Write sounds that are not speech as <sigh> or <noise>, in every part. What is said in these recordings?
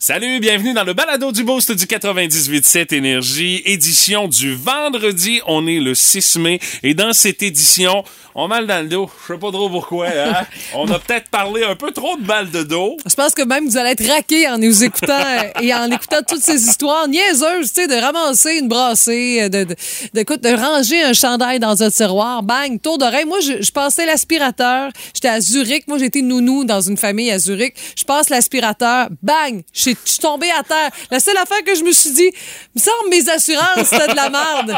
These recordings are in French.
Salut, bienvenue dans le balado du Boost du 98.7 Énergie, édition du vendredi. On est le 6 mai et dans cette édition, on a mal dans le dos. Je sais pas trop pourquoi. Hein? <laughs> on a peut-être parlé un peu trop de mal de dos. Je pense que même vous allez être raqué en nous écoutant euh, et en écoutant toutes ces histoires niaiseuses, tu sais, de ramasser une brassée, euh, de, de, de, de ranger un chandail dans un tiroir, bang, tour d'oreille. Moi, je, je passais l'aspirateur. J'étais à Zurich. Moi, j'étais nounou dans une famille à Zurich. Je passe l'aspirateur, bang, je suis tombée à terre. La seule affaire que je me suis dit, me semble mes assurances, c'était de la merde.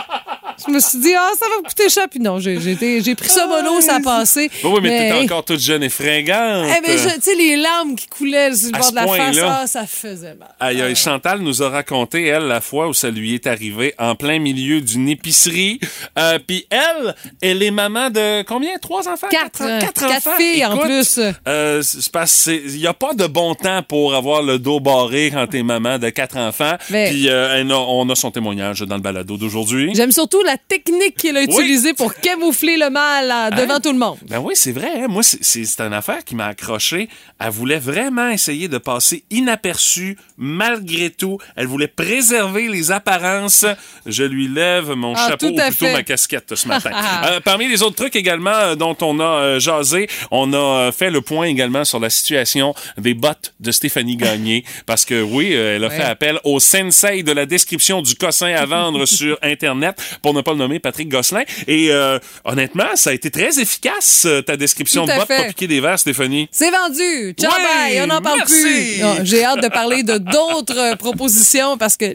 Je me suis dit, ah, ça va me coûter cher. Puis non, j'ai j'ai pris ça mono, ça a passé. Oui, oui, mais, t'étais encore toute jeune et fringante. Eh, mais tu sais, les larmes qui coulaient sur le À bord ce de la face, ah, ça faisait mal. Aïe, aïe, Chantal nous a raconté, elle, la fois où ça lui est arrivé en plein milieu d'une épicerie. Euh, Puis elle, elle est maman de combien? Trois enfants? Quatre, Quatre, quatre enfants? filles, en plus. Euh, qu'il n'y a pas de bon temps pour avoir le dos barré quand t'es maman de quatre enfants. Mais- Puis euh, on a son témoignage dans le balado d'aujourd'hui. J'aime surtout la technique qu'il a utilisée pour camoufler le mal euh, devant Hein? tout le monde. Ben oui, c'est vrai. hein. Moi, c'est- une affaire qui m'a accroché. Elle voulait vraiment essayer de passer inaperçue malgré tout. Elle voulait préserver les apparences. Je lui lève mon Ah, chapeau ou plutôt fait. ma casquette ce matin. <laughs> Euh, parmi les autres trucs également euh, dont on a jasé, on a fait le point également sur la situation des bottes de Stéphanie Gagné <laughs> parce que oui, euh, elle a Ouais. fait appel au sensei de la description du cossin à vendre <laughs> sur Internet, pour ne pas le nommer Patrick Gosselin. Et euh, honnêtement, ça a été très efficace, euh, ta description de fait. pas piquer des verres, Stéphanie. C'est vendu. Ciao, bye. On n'en parle merci. plus. J'ai hâte de parler de d'autres <laughs> propositions parce que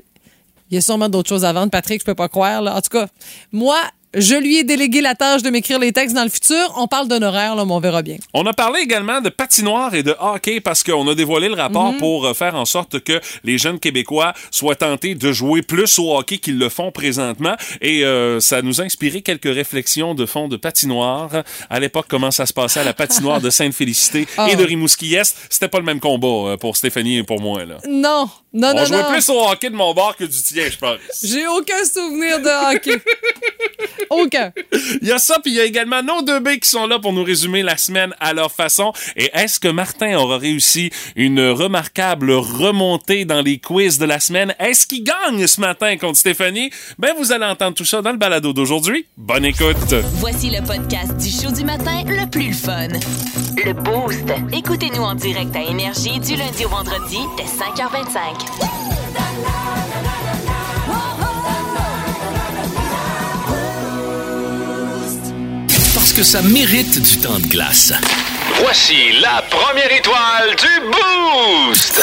il y a sûrement d'autres choses à vendre, Patrick, je peux pas croire. Là. En tout cas, moi, je lui ai délégué la tâche de m'écrire les textes dans le futur. On parle d'honoraires, là, mais on verra bien. On a parlé également de patinoire et de hockey parce qu'on a dévoilé le rapport Mhm. pour euh, faire en sorte que les jeunes Québécois soient tentés de jouer plus au hockey qu'ils le font présentement. Et euh, ça nous a inspiré quelques réflexions de fond de patinoire. À l'époque, comment ça se passait à la patinoire de <laughs> Sainte-Félicité Ah. et de Rimouski-Est. C'était pas le même combat euh, pour Stéphanie et pour moi. Là. Non, non, On non, jouait non. plus au hockey de mon bord que du tien, je pense. J'ai aucun souvenir de hockey. <laughs> aucun. Il y a ça, puis il y a également nos deux B qui sont là pour nous résumer la semaine à leur façon. Et est-ce que Martin aura réussi une remarquable remontée dans les quiz de la semaine? Est-ce qu'il gagne ce matin contre Stéphanie? Ben, vous allez entendre tout ça dans le balado d'aujourd'hui. Bonne écoute! Voici le podcast du show du matin le plus fun. Le Boost. Écoutez-nous en direct à Énergie du lundi au vendredi dès 5h25. Parce que ça mérite du temps de glace. Voici la première étoile du Boost!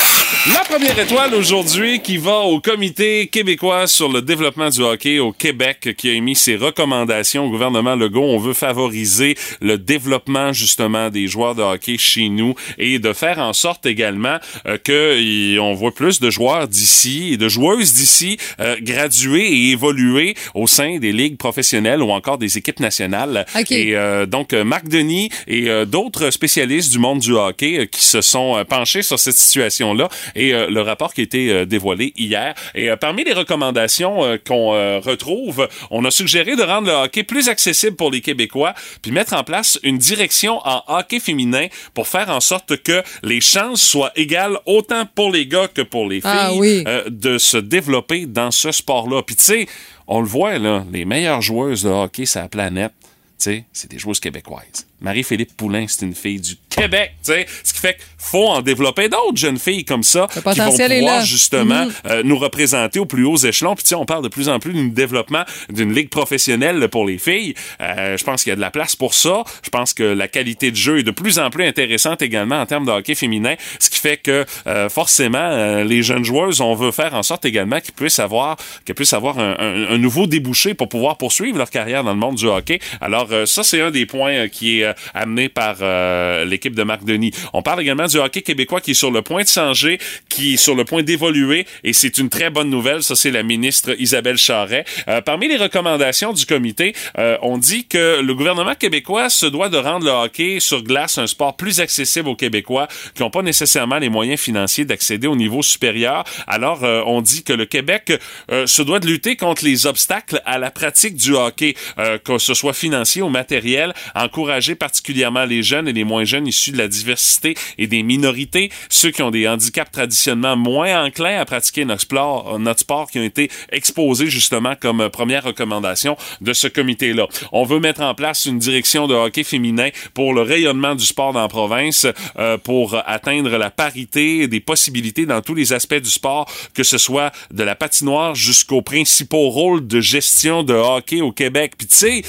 La première étoile aujourd'hui qui va au Comité québécois sur le développement du hockey au Québec qui a émis ses recommandations au gouvernement Legault. On veut favoriser le développement justement des joueurs de hockey chez nous et de faire en sorte également euh, que y- on voit plus de joueurs d'ici et de joueuses d'ici euh, graduer et évoluer au sein des ligues professionnelles ou encore des équipes nationales. OK. Et euh, donc euh, Marc Denis et euh, d'autres spécialistes du monde du hockey euh, qui se sont euh, penchés sur cette situation-là et euh, le rapport qui a été dévoilé hier. Et parmi les recommandations qu'on retrouve, on a suggéré de rendre le hockey plus accessible pour les Québécois, puis mettre en place une direction en hockey féminin pour faire en sorte que les chances soient égales autant pour les gars que pour les filles Ah oui. euh, de se développer dans ce sport-là. Puis tu sais, on le voit là, les meilleures joueuses de hockey sur la planète, tu sais, c'est des joueuses québécoises. Marie-Philippe Poulain, c'est une fille du Québec, tu sais. Ce qui fait qu'il faut en développer d'autres jeunes filles comme ça qui vont pouvoir justement Mhm. euh, nous représenter au plus hauts échelons. Puis tu sais, on parle de plus en plus du développement d'une ligue professionnelle pour les filles. Euh, je pense qu'il y a de la place pour ça. Je pense que la qualité de jeu est de plus en plus intéressante également en termes de hockey féminin, ce qui fait que euh, forcément les jeunes joueuses, on veut faire en sorte également qu'ils puissent avoir, qu'elles puissent avoir un, un- un nouveau débouché pour pouvoir poursuivre leur carrière dans le monde du hockey. Alors ça, c'est un des points qui est amené par euh, l'équipe de Marc Denis. On parle également du hockey québécois qui est sur le point de changer, qui est sur le point d'évoluer, et c'est une très bonne nouvelle. Ça, c'est la ministre Isabelle Charret. Euh, parmi les recommandations du comité, euh, on dit que le gouvernement québécois se doit de rendre le hockey sur glace un sport plus accessible aux Québécois qui n'ont pas nécessairement les moyens financiers d'accéder au niveau supérieur. Alors, euh, on dit que le Québec euh, se doit de lutter contre les obstacles à la pratique du hockey, euh, que ce soit financier ou matériel, encourager particulièrement les jeunes et les moins jeunes issus de la diversité et des minorités, ceux qui ont des handicaps traditionnellement moins enclins à pratiquer notre sport, notre sport qui ont été exposés justement comme première recommandation de ce comité-là. On veut mettre en place une direction de hockey féminin pour le rayonnement du sport dans la province, euh, pour atteindre la parité des possibilités dans tous les aspects du sport, que ce soit de la patinoire jusqu'aux principaux rôles de gestion de hockey au Québec. Puis tu sais,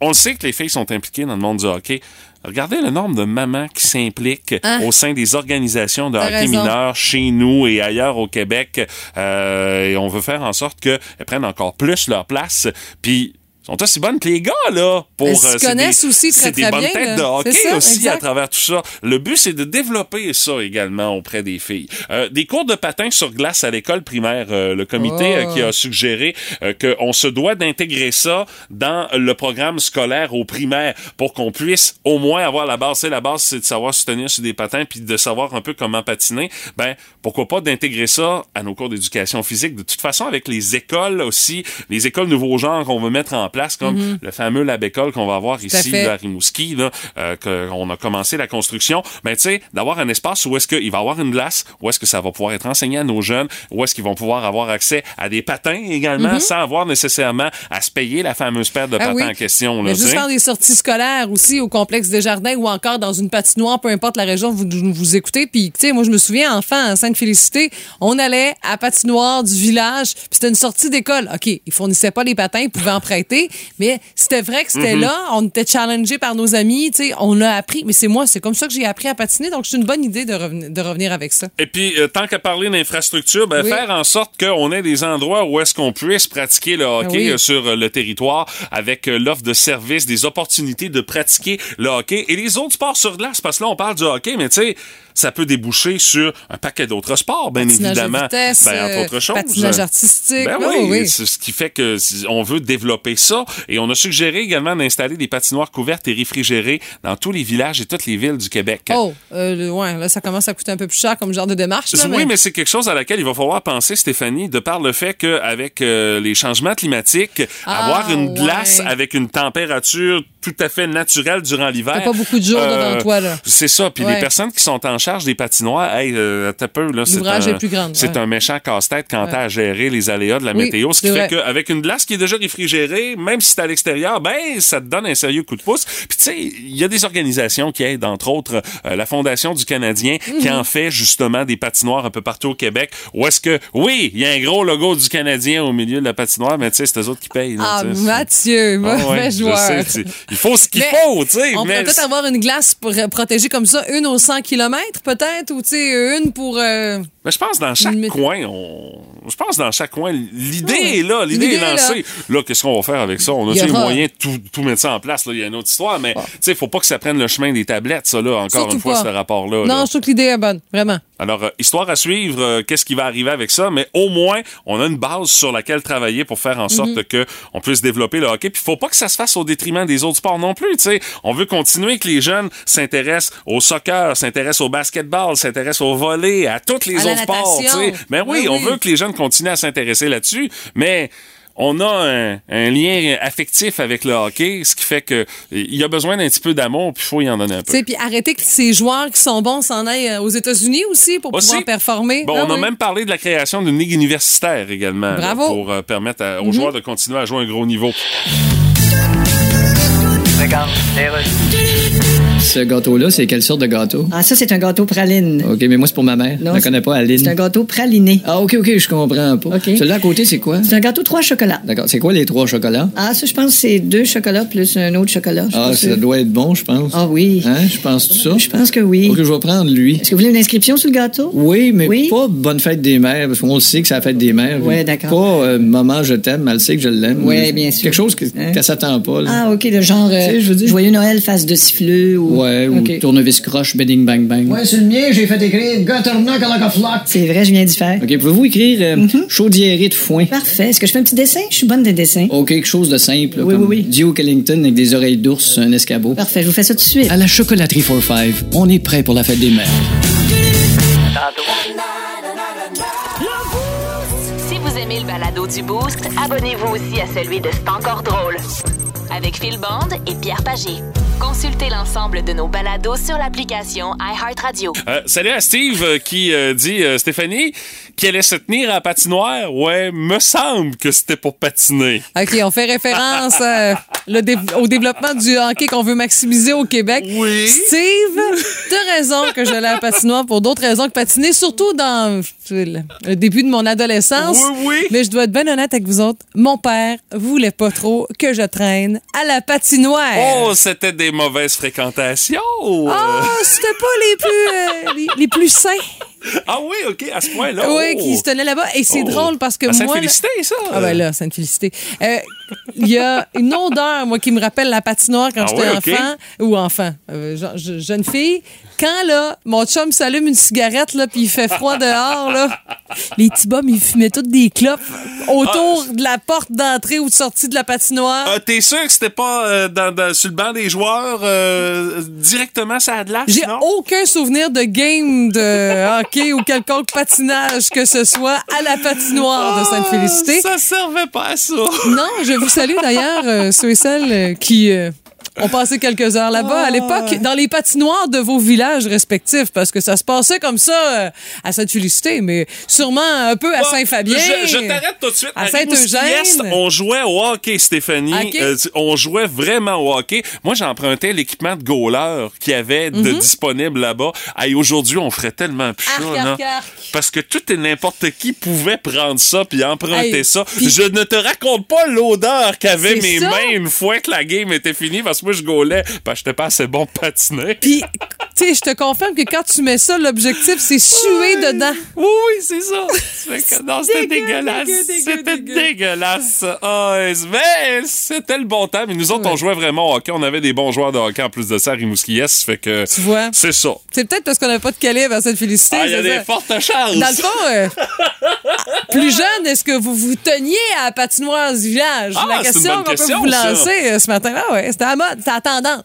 on sait que les filles sont impliquées dans le monde du hockey. Regardez le nombre de mamans qui s'impliquent Hein? au sein des organisations de hockey raison. mineur chez nous et ailleurs au Québec. Euh, et on veut faire en sorte qu'elles prennent encore plus leur place. Puis sont aussi bonnes que les gars, là. Pour, Elles se euh, c'est connaissent des- aussi très, C'est des bonnes bien, têtes de hockey ça, aussi exact. à travers tout ça. Le but, c'est de développer ça également auprès des filles. Euh, des cours de patin sur glace à l'école primaire. euh, le comité Oh. euh, qui a suggéré euh, qu'on se doit d'intégrer ça dans le programme scolaire au primaire pour qu'on puisse au moins avoir la base. C'est la base, c'est de savoir se tenir sur des patins puis de savoir un peu comment patiner. Ben, pourquoi pas d'intégrer ça à nos cours d'éducation physique. De toute façon, avec les écoles aussi, les écoles nouveaux genres qu'on veut mettre en place, comme le fameux lab école qu'on va avoir ici là, à Rimouski, là, euh, qu'on a commencé la construction. Ben, tu sais, d'avoir un espace où est-ce qu'il va y avoir une glace, où est-ce que ça va pouvoir être enseigné à nos jeunes, où est-ce qu'ils vont pouvoir avoir accès à des patins également, sans avoir nécessairement à se payer la fameuse paire de. Ah patins oui. en question. Là, Mais juste faire des sorties scolaires aussi au complexe des jardins ou encore dans une patinoire, peu importe la région où vous, vous écoutez. Puis, tu sais, moi, je me souviens, enfant, à Sainte-Félicité, on allait à patinoire du village, puis c'était une sortie d'école. OK, ils fournissaient pas les patins, ils pouvaient en prêter, mais c'était vrai que c'était Mhm. là, on était challengés par nos amis, tu sais, on a appris. Mais c'est moi, c'est comme ça que j'ai appris à patiner, donc c'est une bonne idée de, reven- de revenir avec ça. Et puis, euh, tant qu'à parler d'infrastructure, ben, Oui. faire en sorte qu'on ait des endroits où est-ce qu'on puisse pratiquer le hockey oui. euh, sur euh, le territoire avec l'offre de services, des opportunités de pratiquer le hockey et les autres sports sur glace. Parce que là, on parle du hockey, mais tu sais, ça peut déboucher sur un paquet d'autres sports, bien Patinage évidemment. vitesse, ben, entre euh, autres choses. patinage artistique. Ben Ah, oui, oui. c'est ce qui fait que on veut développer ça et on a suggéré également d'installer des patinoires couvertes et réfrigérées dans tous les villages et toutes les villes du Québec. Oh, euh, ouais, là, ça commence à coûter un peu plus cher comme genre de démarche. là, Oui, mais c'est quelque chose à laquelle il va falloir penser, Stéphanie, de par le fait qu'avec les changements climatiques, Ah, avoir une glace avec une température tout à fait naturelle durant l'hiver. Pas beaucoup de jours devant toi, là. C'est ça. Puis Ouais. les personnes qui sont en charge des patinoires, hey, euh, t'as peu, là, c'est un, est plus grand, c'est ouais. un méchant casse-tête quand t'as à gérer les aléas de la Oui, météo. Ce qui fait qu'avec une glace qui est déjà réfrigérée, même si c'est à l'extérieur, ben, ça te donne un sérieux coup de pouce. Puis tu sais, il y a des organisations qui aident, entre autres, euh, la Fondation du Canadien, qui Mhm. en fait justement des patinoires un peu partout au Québec. Où est-ce que, oui, il y a un gros logo du Canadien au milieu de la patinoire, mais tu sais, c'est eux autres qui payent. là, Ah. Mathieu, Ah mauvais ouais, je joueur. sais, il faut ce qu'il faut, tu sais. On mais pourrait peut-être avoir une glace pour, euh, protégée comme ça, une aux 100 km peut-être, ou tu sais, une pour... euh, Mais je pense dans chaque coin, on... je pense dans chaque coin, l'idée Ouais. est là, l'idée est lancée. Là, qu'est-ce qu'on va faire avec ça? On a les aura- moyens de tout, tout mettre ça en place. Là. Il y a une autre histoire, mais tu sais, faut pas que ça prenne le chemin des tablettes, ça, là, encore Surtout une fois, pas. ce rapport-là. Non, là. je trouve que l'idée est bonne, vraiment. Alors, euh, histoire à suivre, euh, qu'est-ce qui va arriver avec ça, mais au moins, on a une base sur laquelle travailler pour faire en sorte Mhm. que on puisse développer le hockey. Puis, faut pas que ça se fasse au détriment des autres sports non plus. Tu sais, on veut continuer que les jeunes s'intéressent au soccer, s'intéressent au basketball, s'intéressent au volley, à tous les À autres sports. Tu sais, mais oui, Ben on oui. veut que les jeunes continuent à s'intéresser là-dessus, mais on a un, un lien affectif avec le hockey, ce qui fait que il y a besoin d'un petit peu d'amour, puis il faut y en donner un peu. puis arrêter que ces joueurs qui sont bons s'en aillent euh, aux États-Unis aussi pour Aussi. pouvoir performer. Bon, Ah on a même parlé de la création d'une ligue universitaire également. Bravo. Mhm. pour euh, permettre à- aux joueurs de continuer à jouer à un gros niveau. Ce gâteau-là, c'est quelle sorte de gâteau? Ah, ça, c'est un gâteau praline. OK, mais moi, c'est pour ma mère. Non, je la connais pas, Aline. C'est un gâteau praliné. Ah, OK, OK, je comprends pas. Celui-là à côté, c'est quoi? C'est un gâteau trois chocolats. D'accord. C'est quoi les trois chocolats? Ah, ça, je pense que c'est deux chocolats plus un autre chocolat. Ah, ça doit être bon, je pense. Ah oui. Hein? Je pense tout ça? Je pense que oui. OK, je vais prendre lui. Est-ce que vous voulez une inscription sur le gâteau? Oui, mais Oui? pas bonne fête des mères, parce qu'on le sait que c'est la fête des mères. Ouais, d'accord. Pas euh, maman, je t'aime, elle sait que je l'aime. Ouais, bien sûr. Quelque chose que, Hein? qu'elle s'attend pas. là. Ah, OK, le genre euh, Tu sais, je veux dire- Joyeux Noël, face de siffleux ou... Ouais, ou tournevis croche, bedding bang bang. Ouais, sur le mien, j'ai fait écrire Gutternuck like a flock. C'est vrai, je viens d'y faire. OK, pouvez-vous écrire euh, Mhm. chaudiérée de foin? Parfait. Est-ce que je fais un petit dessin? Je suis bonne des dessins. OK, quelque chose de simple. Oui, comme oui, oui. Duke Ellington avec des oreilles d'ours, un escabeau. Parfait, je vous fais ça tout de suite. À la chocolaterie 45, on est prêt pour la fête des mères. Si vous aimez le balado du Boost, abonnez-vous aussi à celui de C'est encore drôle. Avec Phil Bond et Pierre Pagé. Consultez l'ensemble de nos balados sur l'application iHeartRadio. Euh, salut à Steve euh, qui euh, dit Stéphanie, qui allait se tenir à la patinoire? Ouais, me semble que c'était pour patiner. OK, on fait référence euh, le dé- au développement du hockey qu'on veut maximiser au Québec. Oui. Steve, t'as raison que j'allais à la patinoire pour d'autres raisons que patiner, surtout dans le début de mon adolescence. Oui, oui. Mais je dois être bien honnête avec vous autres. Mon père voulait pas trop que je traîne à la patinoire. Oh, c'était des mauvaises fréquentations. Ah, c'était pas les plus, euh, les, les plus sains. Ah oui, OK, à ce point-là. Oui, Oh. qui se tenaient là-bas. Et c'est Oh. drôle parce que À moi. Sainte-Félicité, ça. Ah ben là, Sainte Félicité. Euh, Il y a une odeur, moi, qui me rappelle la patinoire quand Ah j'étais oui, enfant. Ou enfant, euh, je- je- jeune fille. Quand, là, mon chum s'allume une cigarette, là, puis il fait froid dehors, là, les petits bums, ils fumaient toutes des clopes autour de la porte d'entrée ou de sortie de la patinoire. Ah, T'es sûr que c'était pas euh, dans, dans- sur le banc des joueurs euh, directement ça a de J'ai aucun souvenir de game de hockey ou quelconque patinage que ce soit à la patinoire de Sainte-Félicité. Ah, Ça servait pas à ça. Non, je vous salue d'ailleurs, euh, ceux et celles euh, qui ont passé quelques heures là-bas à l'époque, dans les patinoires de vos villages respectifs, parce que ça se passait comme ça euh, à Sainte-Félicité, mais sûrement un peu à Saint-Fabien. Je, je t'arrête tout de suite. À Saint-Eugène. On jouait au hockey, Stéphanie. Euh, on jouait vraiment au hockey. Moi, j'empruntais l'équipement de goaler qu'il y avait de disponible là-bas. Hey, aujourd'hui, on ferait tellement plus ça, Mhm. Arc, non? arc, arc. Parce que tout et n'importe qui pouvait prendre ça puis emprunter Hey, ça. Je ne te raconte pas l'odeur qu'avaient mes ça. mains une fois que la game était finie parce que moi, je gaulais parce que j'étais pas assez bon patiner. Puis, tu sais, je te confirme que quand tu mets ça, l'objectif, c'est suer dedans. Oui, oui, c'est ça. <laughs> Non, c'était Dégueu, dégueulasse. dégueu, dégueu, C'était dégueu. dégueulasse. Ah, mais c'était le bon temps. Mais nous autres, on jouait vraiment au hockey. On avait des bons joueurs de hockey en plus de ça à Rimouski-Est. Fait que Tu vois? c'est ça. C'est peut-être parce qu'on n'a pas de calibre à Sainte-Félicité. Ah, il y a des ça. fortes chances. Dans le fond, euh, <laughs> plus jeune, est-ce que vous vous teniez à la patinoire du village? Ah, la question qu'on peut vous lancer euh, ce matin. Ah ouais, c'était à la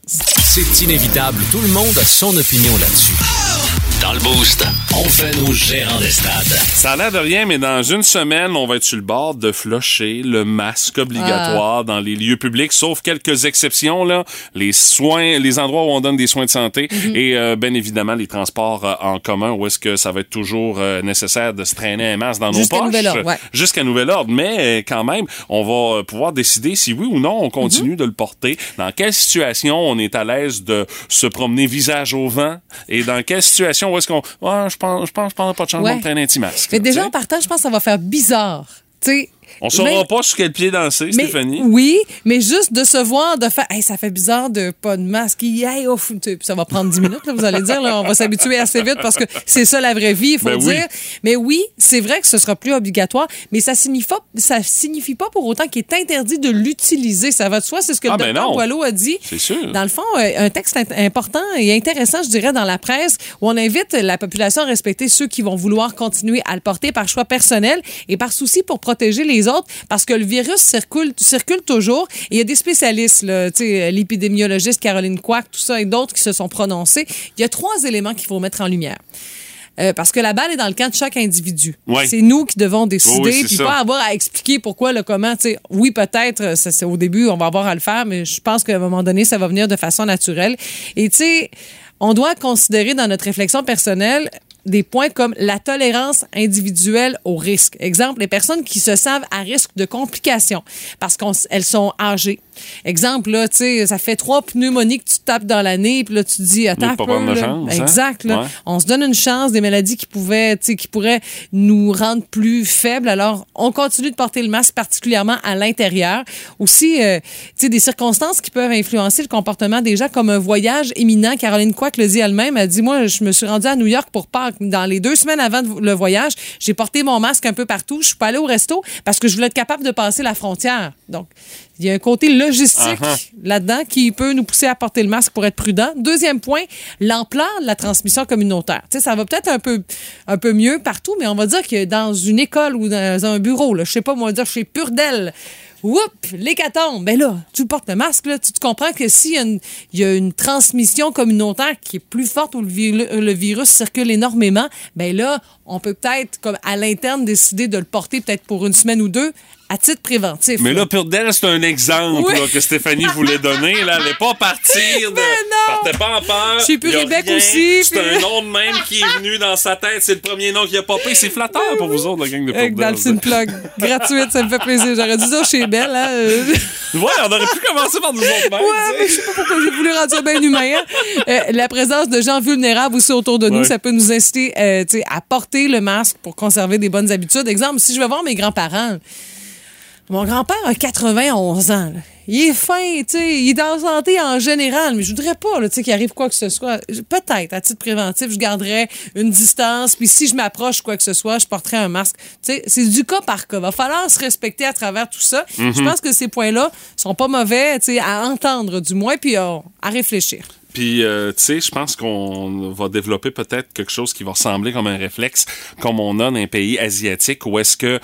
C'est inévitable, tout le monde a son opinion là-dessus. Dans le boost, on fait nos gérants des stades. Ça a l'air de rien, mais dans une semaine, on va être sur le bord de flusher le masque obligatoire Ah. dans les lieux publics, sauf quelques exceptions, là. Les soins, les endroits où on donne des soins de santé Mhm. et, euh, bien évidemment, les transports euh, en commun où est-ce que ça va être toujours euh, nécessaire de se traîner un masque dans nos Jusqu'à poches. nouvel ordre, ouais. Jusqu'à nouvel ordre. Mais, euh, quand même, on va euh, pouvoir décider si oui ou non on continue Mhm. de le porter, dans quelle situation on est à l'aise de se promener visage au vent et dans quelle situation où est-ce qu'on, ouais, je pense, je pense, je prendrai pas de chance Ouais. de traîner un petit masque. Mais déjà, en partant, je pense que ça va faire bizarre. Tu sais, On saura même- pas sur quel pied danser, mais, Stéphanie. Oui, mais juste de se voir, de faire, hey, ça fait bizarre de pas de masque. Hey, puis ça va prendre 10 minutes, là, vous allez dire. là, on va s'habituer assez vite parce que c'est ça la vraie vie, il faut Ben oui. dire. Mais oui, c'est vrai que ce sera plus obligatoire, mais ça signifie, ça signifie pas pour autant qu'il est interdit de l'utiliser. Ça va de soi, c'est ce que Ah, le ben. Boileau a dit. C'est sûr. Dans le fond, euh, un texte important et intéressant, je dirais, dans la presse, où on invite la population à respecter ceux qui vont vouloir continuer à le porter par choix personnel et par souci pour protéger les autres, parce que le virus circule, circule toujours. Et il y a des spécialistes, l'épidémiologiste Caroline Quack, tout ça, et d'autres qui se sont prononcés. Il y a trois éléments qu'il faut mettre en lumière. Euh, parce que la balle est dans le camp de chaque individu. Ouais. C'est nous qui devons décider, Oui, puis pas avoir à expliquer pourquoi, le comment. Tu sais, oui, peut-être, c'est au début, on va avoir à le faire, mais je pense qu'à un moment donné, ça va venir de façon naturelle. Et tu sais, on doit considérer dans notre réflexion personnelle des points comme la tolérance individuelle au risque. Exemple, les personnes qui se savent à risque de complications parce qu'elles sont âgées. Exemple, là, tu sais, ça fait trois pneumonies que tu tapes dans l'année, puis là, tu te dis, attends, pas peu, là. chance, hein? Exact, là. Ouais. On se donne une chance des maladies qui pouvaient, tu sais, qui pourraient nous rendre plus faibles. Alors, on continue de porter le masque, particulièrement à l'intérieur. Aussi, euh, tu sais, des circonstances qui peuvent influencer le comportement des gens, comme un voyage imminent. Caroline Quack le dit elle-même. Elle dit, moi, je me suis rendue à New York pour Pâques. Dans les deux semaines avant le voyage, j'ai porté mon masque un peu partout. Je suis pas allée au resto parce que je voulais être capable de passer la frontière. Donc, il y a un côté logistique Uh-huh. là-dedans qui peut nous pousser à porter le masque pour être prudent. Deuxième point, l'ampleur de la transmission communautaire. Tu sais, ça va peut-être un peu, un peu mieux partout, mais on va dire que dans une école ou dans un bureau, là, je sais pas, moi, dire chez Purdel, Whoop, l'hécatombe. Ben là, tu portes le masque, là, tu comprends que s'il y, a une- il y a une transmission communautaire qui est plus forte où le, le virus circule énormément, ben là, on peut peut-être, comme à l'interne, décider de le porter peut-être pour une semaine ou deux à titre préventif. Mais là, pour d'elle, c'est un exemple Oui. là, que Stéphanie voulait donner. Là. Elle n'est pas partie <laughs> de. Mais non. Partez pas en peur. Chez Pur Y a et Bec rien. aussi, C'est puis- un nom de même qui est venu dans sa tête. C'est le premier nom qui a popé. C'est flatteur pour vous autres, la gang de Avec Purdell. dans le une plug gratuite, ça me fait plaisir. J'aurais dû dire chez Belle. Hein? <laughs> Ouais, on aurait pu commencer par nous autres mêmes. Ouais, mais je sais pas pourquoi j'ai voulu rendre ça bien humain. hein. Euh, la présence de gens vulnérables aussi autour de nous, Ouais. ça peut nous inciter euh, à porter le masque pour conserver des bonnes habitudes. Exemple, si je vais voir mes grands-parents, mon grand-père a 91 ans. là. Il est fin, tu sais, il est en santé en général, mais je voudrais pas là, tu sais, qu'il arrive quoi que ce soit. Peut-être, à titre préventif, je garderais une distance, puis si je m'approche quoi que ce soit, je porterais un masque. Tu sais, c'est du cas par cas. Va falloir se respecter à travers tout ça. Je pense que ces points-là sont pas mauvais, tu sais, à entendre du moins, puis euh, à réfléchir. Puis, euh, tu sais, je pense qu'on va développer peut-être quelque chose qui va ressembler comme un réflexe, comme on a dans un pays asiatique, où est-ce que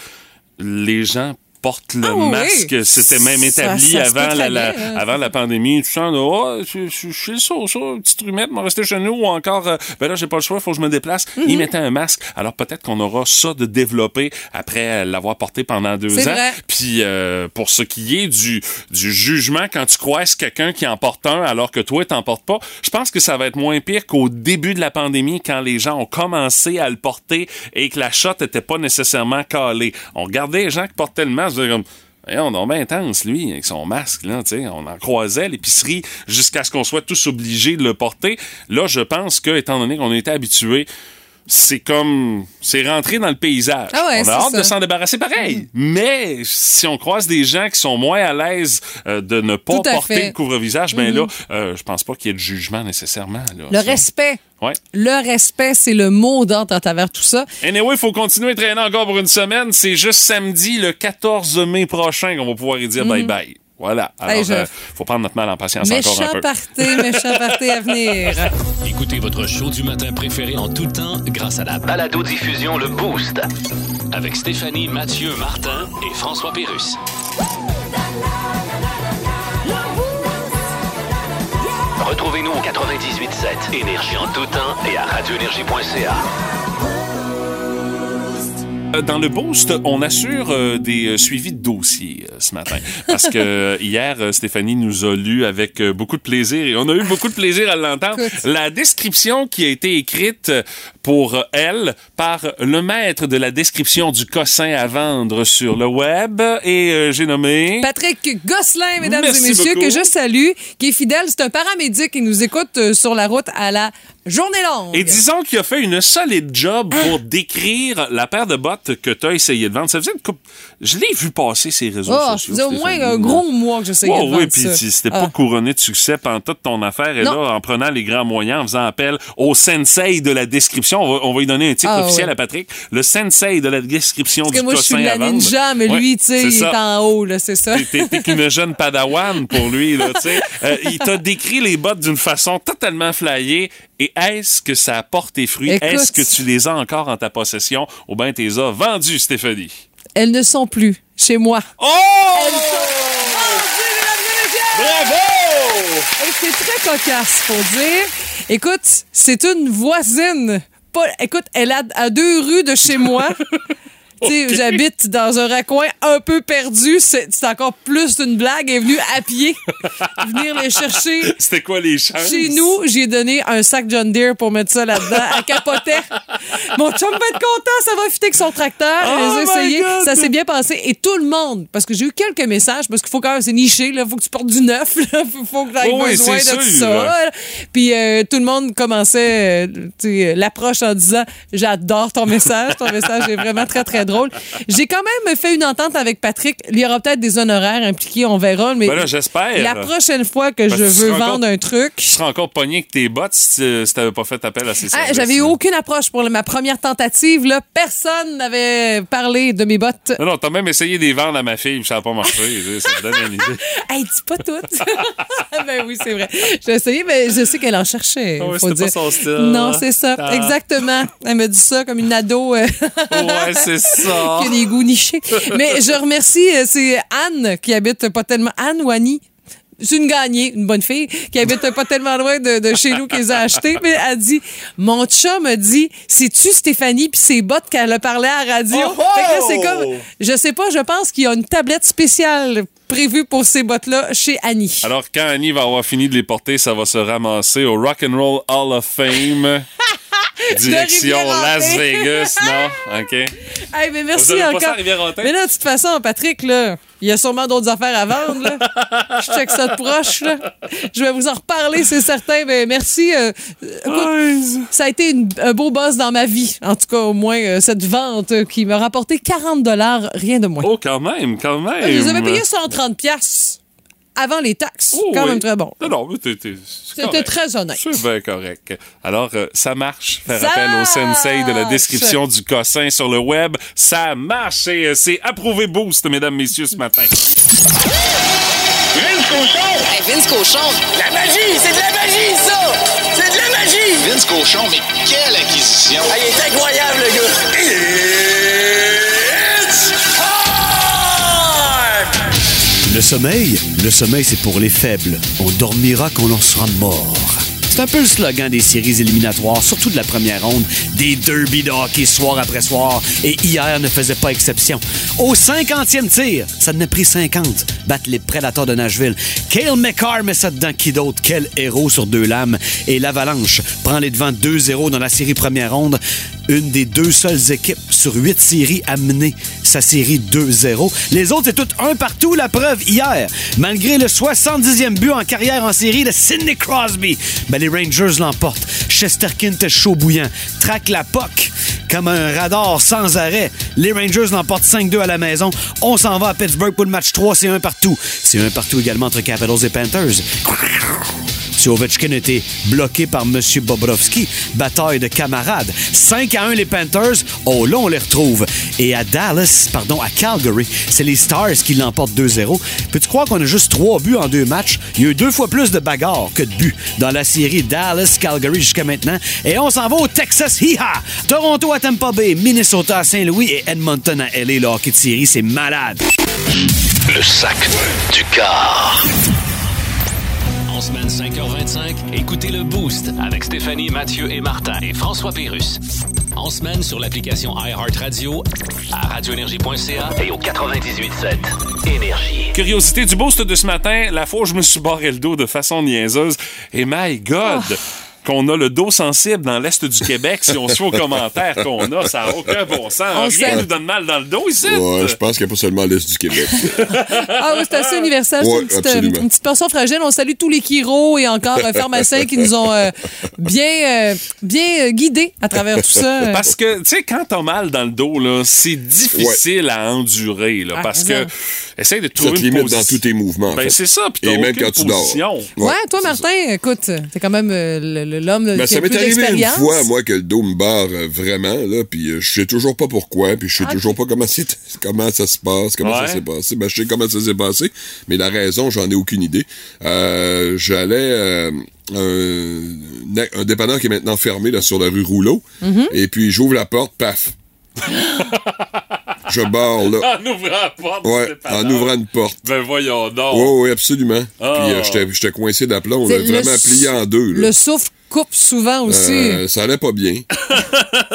les gens portent le Ah oui, masque. oui. C'était même établi ça avant, la, la- bien, hein. avant la pandémie. Tu sens, oh, je, je, je suis le ça, ça, petite rumette, m'a resté chez nous, ou encore, euh, ben là, j'ai pas le choix, faut que je me déplace. Mhm. Ils mettaient un masque. Alors, peut-être qu'on aura ça de développer après l'avoir porté pendant deux ans. vrai. Puis euh, pour ce qui est du, du jugement quand tu croises quelqu'un qui en porte un alors que toi t'en portes pas, je pense que ça va être moins pire qu'au début de la pandémie quand les gens ont commencé à le porter et que la shot était pas nécessairement calée. On regardait les gens qui portaient le masque, on disait comme on bien intense, lui, avec son masque, là. On en croisait l'épicerie jusqu'à ce qu'on soit tous obligés de le porter. Là, je pense que, étant donné qu'on était habitués, c'est comme c'est rentré dans le paysage. Ah ouais, on a hâte ça. de s'en débarrasser pareil. Mais si on croise des gens qui sont moins à l'aise euh, de ne pas porter fait. le couvre-visage, ben là, euh, je pense pas qu'il y ait de jugement nécessairement. Là, Le Ça. respect. Ouais. Le respect, c'est le mot d'ordre à travers tout ça. Anyway, il faut continuer à traîner encore pour une semaine. C'est juste samedi, le 14 mai prochain, qu'on va pouvoir y dire bye-bye. Voilà. Alors. Hey, je- euh, faut prendre notre mal en patience encore un Méchant peu. party, <laughs> méchant party à venir. Écoutez votre show du matin préféré en tout temps grâce à la Balado-diffusion Le Boost. avec Stéphanie, Mathieu, Martin et François Pérus. Retrouvez-nous au 98.7 Énergie en tout temps et à radioénergie.ca. Euh, Dans le boost, on assure euh, des euh, suivis de dossiers euh, ce matin. Parce que hier, Stéphanie nous a lu avec beaucoup de plaisir et on a eu beaucoup de plaisir à l'entendre. La description qui a été écrite pour elle par le maître de la description du cossin à vendre sur le web et j'ai nommé... Patrick Gosselin, mesdames Merci et messieurs, beaucoup. que je salue, qui est fidèle. C'est un paramédic qui nous écoute sur la route à la journée longue. Et disons qu'il a fait une solide job pour décrire la paire de bottes que tu as essayé de vendre. Ça faisait une coupe... Je l'ai vu passer ces réseaux Oh, sociaux. c'est au moins un gros mois que j'essayais Ouais, de vendre oui, puis ça. c'était Ah. pas couronné de succès pendant toute ton affaire. Et Non. là, en prenant les grands moyens, en faisant appel au sensei de la description, on va, on va lui donner un titre Ah, officiel à Patrick, le sensei de la description Parce du que moi, je suis la ninja, mais Ouais, lui, tu sais, il est ça. en haut, là, c'est ça. T'es qu'une jeune padawan pour lui, là, tu sais. Euh, il t'a décrit les bottes d'une façon totalement flyée. Et est-ce que ça porte tes fruits? Est-ce que tu les as encore en ta possession? Ou bien t'es as vendus, Stéphanie? Elles ne sont plus chez moi. Oh! Bravo! Et c'est très cocasse, faut dire. Écoute, c'est une voisine. Pas, écoute, elle a à deux rues de chez moi. <laughs> <laughs> Sais, j'habite dans un raccoin un peu perdu. C'est encore plus une blague. Elle est venue à pied <laughs> venir les chercher. C'était quoi les chances? Chez nous, j'ai donné un sac John Deere pour mettre ça là-dedans. Elle capotait. <laughs> Mon chum va être content, ça va fitter avec son tracteur. Oh les. God. Ça s'est bien passé. Et tout le monde, parce que j'ai eu quelques messages, parce qu'il faut quand même, c'est niché, il faut que tu portes du neuf, il faut que tu aies Oh oui, besoin de tout ça. là. Puis euh, tout le monde commençait euh, sais, l'approche en disant J'adore ton message, ton message est vraiment très, très drôle. J'ai quand même fait une entente avec Patrick. Il y aura peut-être des honoraires impliqués, on verra. Mais Ben là, j'espère. la prochaine fois que Parce je veux vendre encore- un truc. Tu seras encore pogné avec tes bottes si tu si t'avais pas fait appel à ces Ah, services. J'avais eu aucune approche pour ma première tentative. Là. Personne n'avait parlé de mes bottes. Non, non, t'as même essayé de les vendre à ma fille, puis ça n'a pas marché. ça te donne une idée. <laughs> Hey, dis pas toutes. <laughs> ben oui, c'est vrai. J'ai essayé, mais je sais qu'elle en cherchait. Ouais, faut c'était pas dire. son style. Non, c'est ça. Ah. Exactement. Elle me dit ça comme une ado euh, Ouais, c'est ça. <laughs> qui a des goûts nichés. Mais je remercie, euh, c'est Anne qui habite pas tellement. Anne ou Annie? c'est une gagnée, une bonne fille, qui habite pas tellement loin de, de chez nous, qui les a achetées. Mais elle dit, mon chum me dit, c'est-tu Stéphanie puis ses bottes qu'elle a parlé à la radio? Oh, oh! Fait que là, c'est comme, je sais pas, je pense qu'il y a une tablette spéciale prévue pour ces bottes-là chez Annie. Alors, quand Annie va avoir fini de les porter, ça va se ramasser au Rock and Roll Hall of Fame. <laughs> <laughs> Direction. Las Vegas, <laughs> non? OK. Hey, mais merci Vous pas encore. mais là, de toute façon, Patrick, là, il y a sûrement d'autres affaires à vendre. Là. <laughs> Je check ça de proche. Là. Je vais vous en reparler, c'est certain. Mais merci. euh, écoute, ça a été une- un beau boss dans ma vie. En tout cas, au moins, euh, cette vente euh, qui m'a rapporté 40 rien de moins. Oh, quand même, quand même. Je les avais payés 130 piastres avant les taxes. Oh, Quand oui. même très bon. Non, non, C'était très honnête. C'est bien correct. Alors, euh, ça marche. Faire Ça appel au sensei de la description du cossin sur le web. Ça marche et euh, c'est approuvé boost, mesdames, messieurs, ce matin. Vince Cochon! Vince Cochon! La magie! C'est de la magie, ça! C'est de la magie! Vince Cochon, mais quelle acquisition! Ah, il est incroyable, le gars! Le sommeil, le sommeil c'est pour les faibles. On dormira quand on sera mort. C'est un peu le slogan des séries éliminatoires, surtout de la première ronde, des derby de soir après soir, et hier ne faisait pas exception. Au 50e tir, ça en a pris 50, battre les Predators de Nashville. Cale McCarr met ça dedans, qui d'autre? Quel héros sur deux lames? Et l'Avalanche prend les devants 2-0 dans la série première ronde. Une des deux seules équipes sur huit séries à mener sa série 2-0. Les autres, c'est tout un partout. La preuve, hier, malgré le 70e but en carrière en série de Sidney Crosby, ben, les Rangers l'emportent. Chesterkin était chaud bouillant. Traque la POC comme un radar sans arrêt. Les Rangers l'emportent 5-2 à la maison. On s'en va à Pittsburgh pour le match 3. C'est un partout. C'est un partout également entre Capitals et Panthers. Si Ovechkin était bloqué par M. Bobrovski, bataille de camarades. 5 à 1 les Panthers, oh là on les retrouve. Et à Dallas, pardon, à Calgary, c'est les Stars qui l'emportent 2-0. Peux-tu croire qu'on a juste 3 buts en deux matchs? Il y a eu deux fois plus de bagarres que de buts dans la série Dallas-Calgary jusqu'à maintenant. Et on s'en va au Texas, hi-ha! Toronto à Tampa Bay, Minnesota à Saint-Louis et Edmonton à LA. Le hockey de série, c'est malade. Le sac du car. En semaine 5h25, écoutez le Boost avec Stéphanie, Mathieu et Martin et François Pérus. En semaine sur l'application iHeartRadio, à radioénergie.ca Et au 98.7 Énergie. Curiosité du boost de ce matin, la fois où je me suis barré le dos de façon niaiseuse. Et my God! Qu'on a le dos sensible dans l'Est du Québec, si on se fait aux commentaires qu'on a, ça n'a aucun bon sens. On Rien nous donne mal dans le dos ici. Ouais, je pense qu'il n'y a pas seulement l'Est du Québec. Ah oui, c'est assez universel. c'est une, petite, euh, une petite portion fragile. On salue tous les chiros et encore euh, pharmaciens qui nous ont euh, bien, euh, bien euh, guidés à travers tout ça. <laughs> Parce que, tu sais, quand t'as mal dans le dos, là, c'est difficile à endurer, là, Ah, parce que essaye de Ça trouver te une limite dans tous tes mouvements. en Ben, c'est ça, puis Et même quand tu dors. Ouais, toi, Martin, écoute, t'es quand même euh, le- l'homme Ben, qui ça a m'est plus arrivé une fois, moi, que le dos me barre euh, vraiment, là, puis euh, je sais toujours pas pourquoi, puis je sais Ah, toujours pas comment, c'est- comment ça se passe, comment Ouais. ça s'est passé. Ben, je sais comment ça s'est passé, mais la raison, j'en ai aucune idée. Euh, J'allais euh, un, un dépanneur qui est maintenant fermé là, sur la rue Rouleau, Mm-hmm. et puis j'ouvre la porte, paf. <laughs> je barre, là. En ouvrant la porte. Ouais, c'est pas en ouvrant une porte. Ben, voyons donc. Oui, oui, absolument. Ah. Puis euh, j'étais- j'étais coincé d'aplomb, vraiment plié en deux. là. Le souffle coupe souvent aussi. Euh, ça allait pas bien.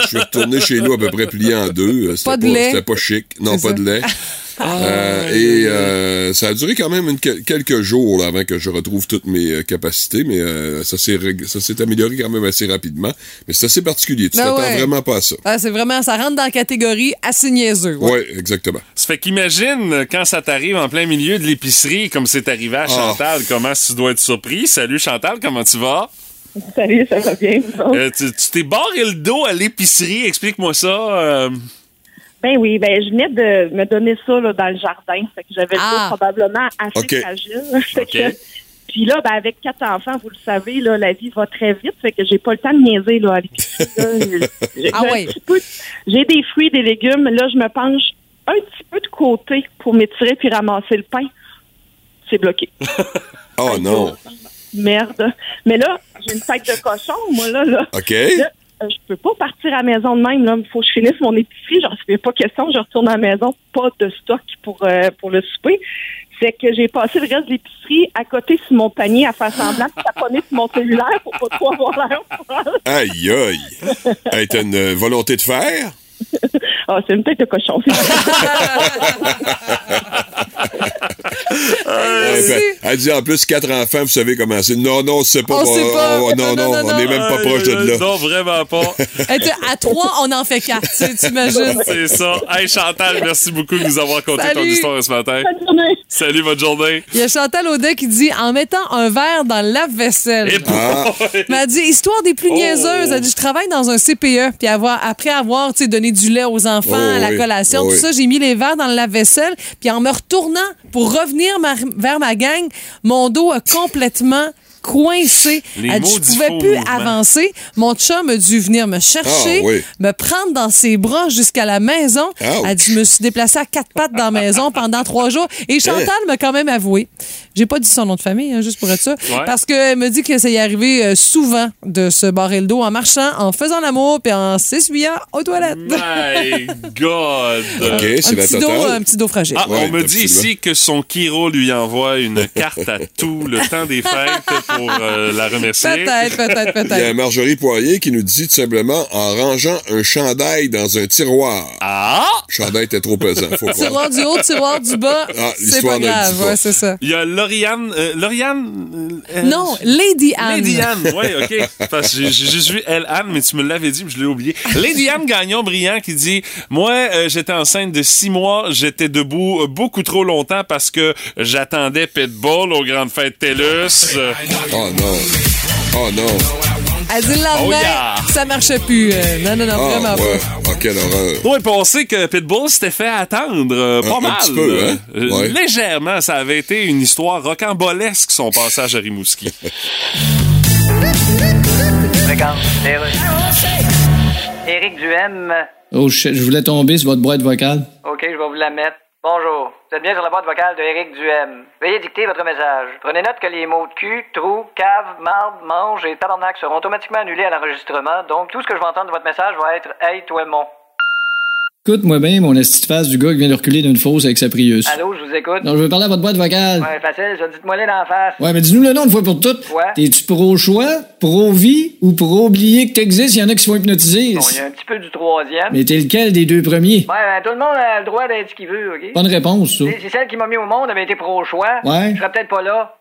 Je suis retourné chez nous à peu près plié en deux. Euh, C'était Pas de lait. C'était pas chic. Non, pas ça. de lait. <laughs> Euh, et euh, ça a duré quand même une quelques jours là, avant que je retrouve toutes mes euh, capacités, mais euh, ça s'est amélioré quand même assez rapidement. Mais c'est assez particulier. Tu Ben t'attends ouais. vraiment pas à ça. Ah, c'est vraiment, ça rentre dans la catégorie assez niaiseux. Oui, ouais. exactement. Ça fait qu'imagine quand ça t'arrive en plein milieu de l'épicerie, comme c'est arrivé à Ah. Chantal, comment tu dois être surpris. Salut Chantal, comment tu vas? Salut, ça va bien? Euh, tu t'es barré le dos à l'épicerie, explique-moi ça. euh. Ben oui, ben je venais de me donner ça là, dans le jardin. Fait que j'avais le dos Ah. probablement assez OK. fragile. <laughs> Que- puis là, ben avec quatre enfants, vous le savez, là, la vie va très vite. Fait que j'ai pas le temps de niaiser là, à l'épicerie. <laughs> Ah peu- J'ai des fruits, des légumes. Là, je me penche un petit peu de côté pour m'étirer puis ramasser le pain. C'est bloqué. <laughs> Oh non. Merde. Mais là, j'ai une tête de cochon, moi, là. là. OK. Là, euh, je peux pas partir à la maison de même. Là. Il faut que je finisse mon épicerie. Genre, c'est pas question. Je retourne à la maison, pas de stock pour, euh, pour le souper. C'est que j'ai passé le reste de l'épicerie à côté sur mon panier à faire semblant de taponner sur mon cellulaire pour pas trop avoir l'air. Aïe, aïe. Hey, t'as une euh, volonté de faire? Ah, c'est une tête de cochon. <laughs> <laughs> Ben, elle dit en plus quatre enfants, vous savez comment c'est. Non, non, c'est pas. On sait pas. on- non, Non, non, non, on n'est même pas proche de là. Non, vraiment pas. <laughs> À trois, on en fait quatre. T'imagines? <laughs> C'est ça. Hey, Chantal, merci beaucoup de nous avoir conté ton histoire ce matin. Bonne journée. Salut, bonne journée. Il y a Chantal Audet qui dit en mettant un verre dans le lave-vaisselle. Et Ah. Elle dit histoire des plus Oh. niaiseuses. Elle dit je travaille dans un CPE puis avoir après avoir donné du lait aux enfants Oh, à la oui. collation Oh, tout oui. ça j'ai mis les verres dans le lave-vaisselle puis en me retournant pour revenir ma- vers ma gang mon dos a complètement coincé. Elle dit, je pouvais plus avancer. Mon chum a dû venir me chercher, Ah, oui. me prendre dans ses bras jusqu'à la maison. Ouch. Elle dit, je me suis déplacée à quatre pattes dans la maison pendant trois jours. Et Chantal m'a quand même avoué. J'ai pas dit son nom de famille, hein, juste pour être sûr. Ouais. Parce qu'elle me dit que ça y est arrivé euh, souvent de se barrer le dos en marchant, en faisant l'amour, puis en s'essuyant aux toilettes. My God. <laughs> OK, un, c'est la petit dos, totale. un petit dos fragile. Ah, Ouais, on me dit ici que son Kiro lui envoie une carte à tout le temps des fêtes pour euh, la remercier. Peut-être, peut-être, Il y a peut-être. Marjorie Poirier qui nous dit tout simplement en rangeant un chandail dans un tiroir. Ah! Le chandail était trop pesant, faut. <laughs> Tiroir du haut, tiroir du bas, Ah, c'est pas grave. Ouais, c'est ça. Il y a Lauriane. euh, Lauriane. euh, Non, Lady Anne. Lady Anne, oui, OK. Parce que j'ai j'ai juste vu elle, Anne, mais tu me l'avais dit, mais je l'ai oublié. Lady Anne Gagnon-Brillant qui dit Moi, euh, j'étais enceinte de six mois, j'étais debout euh, beaucoup trop longtemps parce que j'attendais Pitbull aux grandes fêtes TELUS. Oh non. Oh non. Elle dit le lendemain, Oh, yeah. ça marchait plus. Euh, non, non, non, Ah, vraiment ouais. pas. Oh, quelle horreur. Oui, puis on sait que Pitbull s'était fait attendre euh, pas Un- un mal. petit peu, hein? Euh, Ouais. Légèrement, ça avait été une histoire rocambolesque, son passage à Rimouski. <laughs> Regarde, Éric Duhem. Oh je voulais tomber sur votre boîte vocale. OK, je vais vous la mettre. Bonjour. Vous êtes bien sur la boîte vocale de Éric Duhem. Veuillez dicter votre message. Prenez note que les mots cul, trou, cave, marde, mange et tabarnak seront automatiquement annulés à l'enregistrement. Donc, tout ce que je vais entendre de votre message va être Hey, toi, mon. Écoute-moi bien, mon esti de face du gars qui vient de reculer d'une fosse avec sa Prius. Allô, je vous écoute. Non, je veux parler à votre boîte vocale. Ouais, facile, ça. Dites-moi les d'en face. Ouais, mais dis-nous le nom une fois pour toutes. Ouais. T'es-tu pro-choix, pro-vie ou pro-oublier que t'existes? Il y en a qui se font hypnotiser. Bon, il y a un petit peu du troisième. Mais t'es lequel des deux premiers? Ouais, ben, tout le monde a le droit d'être ce qu'il veut, OK? Bonne réponse, ça. Si celle qui m'a mis au monde avait été pro-choix, Ouais. je serais peut-être pas là.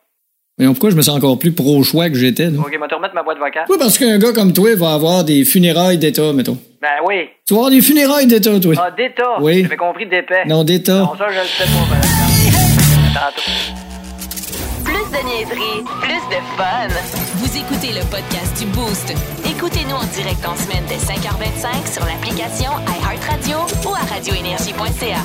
Mais pourquoi je me sens encore plus pro-choix que j'étais, là? OK, vais te remettre ma boîte vocale. Oui, parce qu'un gars comme toi va avoir des funérailles d'État, mettons. Ben oui. Tu vas avoir des funérailles d'État, toi. Ah, d'état? Oui. J'avais compris d'épais. Non, d'État. Non, ça, je le sais pas. Tantôt. Plus de niaiserie, plus de fun. Vous écoutez le podcast du Boost. Écoutez-nous en direct en semaine dès 5h25 sur l'application iHeartRadio ou à radioénergie.ca.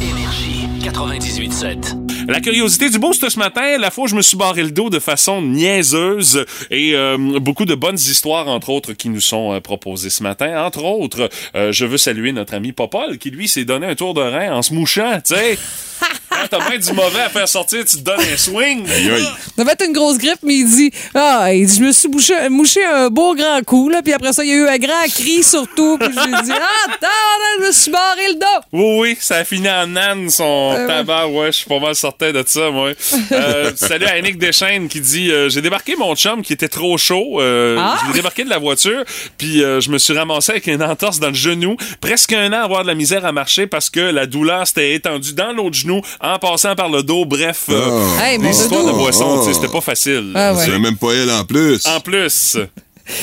Énergie 98.7. La curiosité du boost ce matin, la fois où je me suis barré le dos de façon niaiseuse et euh, beaucoup de bonnes histoires, entre autres, qui nous sont euh, proposées ce matin. Entre autres, euh, je veux saluer notre ami Popol qui, lui, s'est donné un tour de rein en se mouchant, tu sais. <laughs> Quand t'as bien du mauvais à faire sortir, tu te donnes un swing. Ça être une grosse grippe, mais il dit Ah, il dit, je me suis bouché, mouché un beau grand coup, là, puis après ça, il y a eu un grand cri surtout, puis j'ai dit <laughs> Ah, attends, je me suis barré le dos. Oui, oui, ça a fini en âne, son Euh, tabac. Ouais, je suis pas mal sorti de ça, moi. Euh, <laughs> salut à Annick Deschaines qui dit euh, J'ai débarqué mon chum qui était trop chaud. Euh, Ah! Je l'ai débarqué de la voiture, puis euh, je me suis ramassé avec une entorse dans le genou. Presque un an à avoir de la misère à marcher parce que la douleur s'était étendue dans l'autre genou en passant par le dos. Bref, euh, Ah. Hey, mon des histoires de boisson, tu sais, Ah. c'était pas facile. Ah ouais. C'est même pas elle en plus. En plus.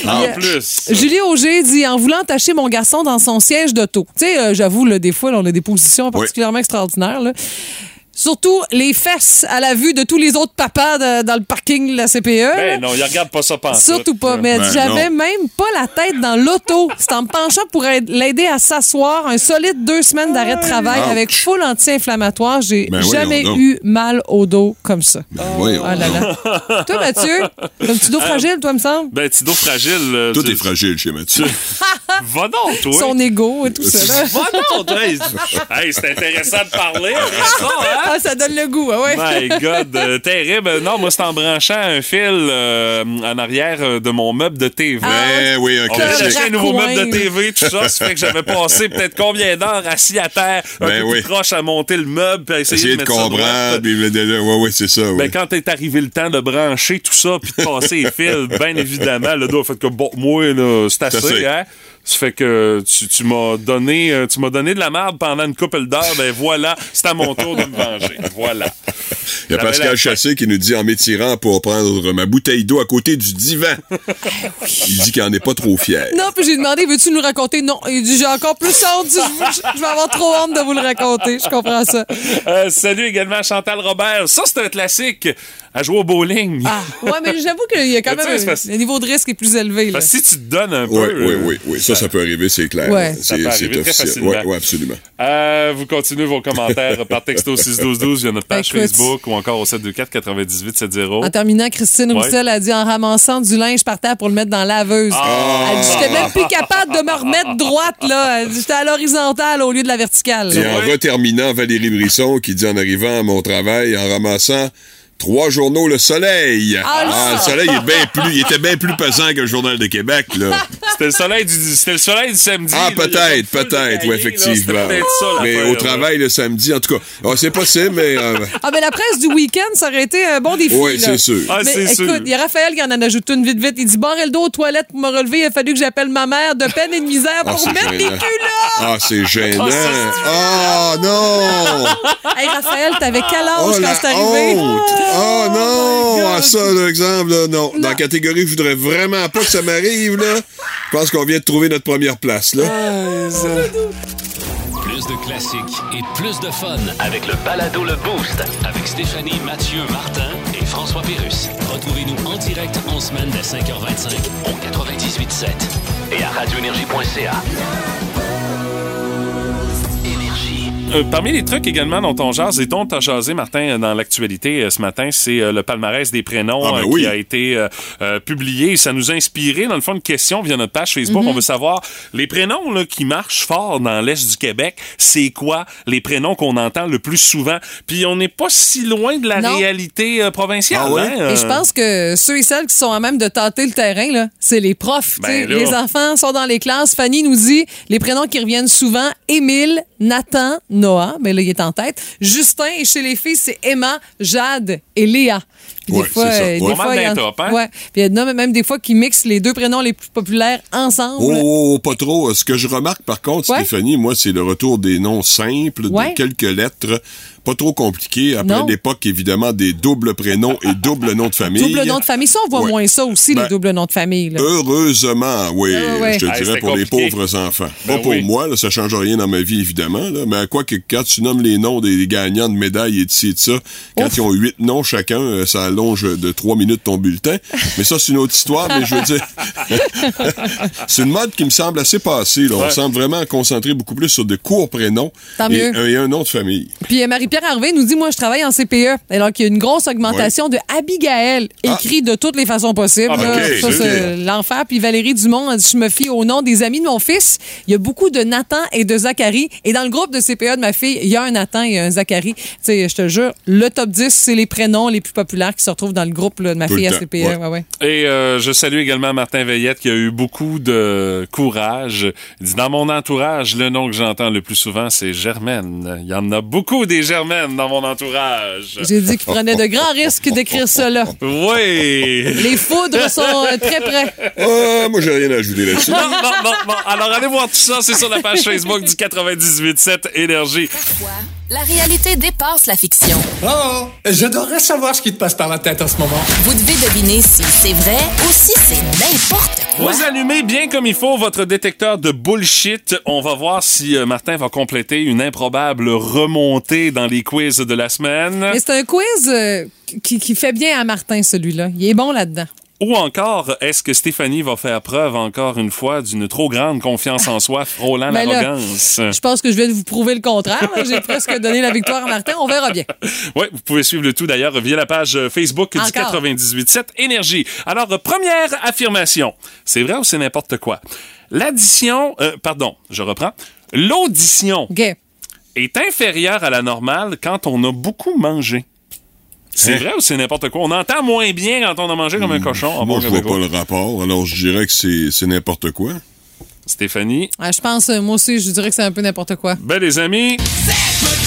En Yeah. plus. Julie Auger dit en voulant attacher mon garçon dans son siège d'auto. Tu sais, euh, j'avoue, là, des fois, là, on a des positions particulièrement extraordinaires. là. Surtout les fesses à la vue de tous les autres papas de- dans le parking de la CPE. là. Ben non, il regarde pas ça pantoute. Surtout pas. Mais Ben j'avais même pas la tête dans l'auto. C'est en me penchant pour aide- l'aider à s'asseoir. Un solide deux semaines d'arrêt de travail Ouch. avec full anti-inflammatoire. J'ai Ben voyons jamais donc. eu mal au dos comme ça. Ben voyons. Ah là là. toi, Mathieu, t'as un petit dos fragile, toi, me semble? Ben, petit dos fragile. euh, Tout tu- est fragile chez Mathieu. <laughs> Va donc, toi. Son ego et tout <laughs> ça. Là. Va donc, toi. Hey, c'est intéressant de parler ça, hein? Ah, ça donne le goût, ah ouais. My <laughs> God, euh, terrible. Non, moi, c'est en branchant un fil euh, en arrière euh, de mon meuble de TV. Ben oui, un On acheté un nouveau Coin. meuble de TV, tout ça. Ça fait que j'avais passé peut-être combien d'heures assis à terre, un Ben peu oui. plus proche à monter le meuble, puis à essayer, Essayer de de mettre ça droit. comprendre. le- le- Ouais, ouais, c'est ça. ouais. Ben, quand est arrivé le temps de brancher tout ça puis de passer les fils, bien évidemment, le dos a fait que bon, moi, là, c'est assez, assez. hein? Ça fait que tu, tu m'as donné, euh, tu m'as donné de la merde pendant une couple d'heures. Ben voilà, c'est à mon tour de me venger. Voilà. Il y a Pascal Chassé qui nous dit en m'étirant pour prendre ma bouteille d'eau à côté du divan. <laughs> Il dit qu'il en est pas trop fier. Non, puis j'ai demandé, veux-tu nous raconter? Non. Il dit, j'ai encore plus honte. Je, je vais avoir trop honte de vous le raconter. Je comprends ça. Euh, salut également Chantal Robert. Ça, c'est un classique à jouer au bowling. Ah, ouais, mais j'avoue qu'il y a quand <laughs> même un, le niveau de risque est plus élevé. Là. Parce que si tu te donnes un peu. Oui, oui, euh, oui, oui. Ça, ça peut arriver, c'est clair. Ouais. Ça peut arriver très officiel. facilement. Oui, absolument. Euh, vous continuez vos commentaires <laughs> par texto 61212 via notre page Écoute. Facebook ou encore au 724 9870. En terminant, Christine Ouais. Roussel a dit en ramassant du linge par terre pour le mettre dans la laveuse. Ah! Elle dit J'étais même plus capable de me remettre droite, là. Elle dit J'étais à l'horizontale au lieu de la verticale. Et en reterminant, Valérie Brisson qui dit en arrivant à mon travail, en ramassant trois journaux Le Soleil. Ah, le le Soleil est bien plus, il était bien plus pesant que le Journal de Québec, là. <laughs> C'était le soleil du, c'était le soleil du samedi. Ah, là. Peut-être, peut-être, oui, là. effectivement. C'était peut-être ça, Mais au là. travail le samedi, en tout cas. Ah, c'est possible, mais. euh, Ah, mais la presse du week-end, ça aurait été un bon défi. Oui, là. c'est sûr. Ah, Mais écoute, sûr. il y a Raphaël qui en a ajouté une vite vite. Il dit Barrer le dos aux toilettes pour me relever, il a fallu que j'appelle ma mère de peine et de misère Ah, pour c'est mettre les gênant. culottes. Ah, c'est gênant. Ah, ça, Ah, non! Hey, Raphaël, t'avais quel âge Oh, quand c'est arrivé? Honte! Oh, non! Ah, ça, l'exemple, là, non. Dans la catégorie, je voudrais vraiment pas que ça m'arrive, là. Je pense qu'on vient de trouver notre première place, là. Plus de classiques et plus de fun avec le balado Le Boost avec Stéphanie, Mathieu, Martin et François Pérus. Retrouvez-nous en direct en semaine dès 5h25 au 98.7 Et à radioénergie.ca. Euh, parmi les trucs également dont on jase et dont tu as jasé, Martin, euh, dans l'actualité euh, ce matin, c'est euh, le palmarès des prénoms Ah, ben euh, oui. qui a été euh, euh, publié. Ça nous a inspiré, dans le fond, une question via notre page Facebook. On veut savoir, les prénoms là, qui marchent fort dans l'Est du Québec, c'est quoi les prénoms qu'on entend le plus souvent? Puis on n'est pas si loin de la Non. réalité euh, provinciale. Ah ouais? hein, Et je pense que ceux et celles qui sont à même de tâter le terrain, là, c'est les profs. tu sais. Ben les enfants sont dans les classes. Fanny nous dit les prénoms qui reviennent souvent Émile, Nathan, Noah, mais là, il est en tête. Justin, et chez les filles, c'est Emma, Jade et Léa. Puis Ouais, c'est ça. euh, Ouais. Pas mal il y en- top, hein? Ouais. Puis il y en a même des fois qui mixent les deux prénoms les plus populaires ensemble. Oh, pas trop. Ce que je remarque, par contre, Ouais. Stéphanie, moi, c'est le retour des noms simples, Ouais. de quelques lettres, pas trop compliqués. Après l'époque, évidemment, des doubles prénoms et doubles noms de famille. Double nom de famille. Ça, on voit Ouais. moins ça aussi, Ben, les doubles noms de famille. là. Heureusement, oui, Ah ouais. je te Ah, dirais pour les compliqué. pauvres enfants. Ben Pas pour oui. moi, là, ça change rien dans ma vie, évidemment. Là, mais à quoi que quand tu nommes les noms des gagnants de médailles et de ci et de ça, quand Ouf. ils ont huit noms chacun, euh, ça de trois minutes ton bulletin. Mais ça, c'est une autre histoire, mais je veux dire... <laughs> c'est une mode qui me semble assez passée. Là. On Ouais. semble vraiment concentrer beaucoup plus sur de courts prénoms Tant et, et un nom de famille. Puis euh, Marie-Pierre Harvey nous dit Moi, je travaille en CPE. Alors qu'il y a une grosse augmentation de Abigail, écrit de toutes les façons possibles. Ah, ok, ça, c'est l'enfer. Puis Valérie Dumont, je me fie au nom des amis de mon fils. Il y a beaucoup de Nathan et de Zachary. Et dans le groupe de CPE de ma fille, il y a un Nathan et un Zachary. Tu sais, je te jure, le top 10, c'est les prénoms les plus populaires qui se retrouvent dans le groupe là, de ma Tout fille le à temps, CPE. ouais. Ouais, ouais. Et euh, je salue également Martin Veillette qui a eu beaucoup de courage. Il dit, dans mon entourage, le nom que j'entends le plus souvent, c'est Germaine. Il y en a beaucoup des Germaines dans mon entourage. J'ai dit qu'il prenait de grands risques d'écrire cela. Oui! Les foudres sont euh, très près. Ah, moi, j'ai rien à ajouter là-dessus. Non, non, non, non. Alors, allez voir tout ça. C'est sur la page Facebook du 98.7 Énergie. La réalité dépasse la fiction. Oh, j'adorerais savoir ce qui te passe par la tête en ce moment. Vous devez deviner si c'est vrai ou si c'est n'importe quoi. Vous allumez bien comme il faut votre détecteur de bullshit. On va voir si euh, Martin va compléter une improbable remontée dans les quiz de la semaine. Mais c'est un quiz euh, qui, qui fait bien à Martin, celui-là. Il est bon là-dedans. Ou encore, est-ce que Stéphanie va faire preuve encore une fois d'une trop grande confiance en soi, frôlant <laughs> Ben l'arrogance? Je pense que je viens de vous prouver le contraire. J'ai presque donné la victoire à Martin. On verra bien. <laughs> Oui, vous pouvez suivre le tout d'ailleurs via la page euh, Facebook du Encore. 98.7 Énergie. Alors, première affirmation. C'est vrai ou c'est n'importe quoi? L'addition, euh, pardon, je reprends. L'audition est inférieure à la normale quand on a beaucoup mangé. C'est Hein? vrai ou c'est n'importe quoi? On entend moins bien quand on a mangé comme un cochon. en Moi, bon je vois pas le rapport, alors je dirais que c'est c'est n'importe quoi. Stéphanie? Ah, je pense, euh, moi aussi, je dirais que c'est un peu n'importe quoi. Ben, les amis,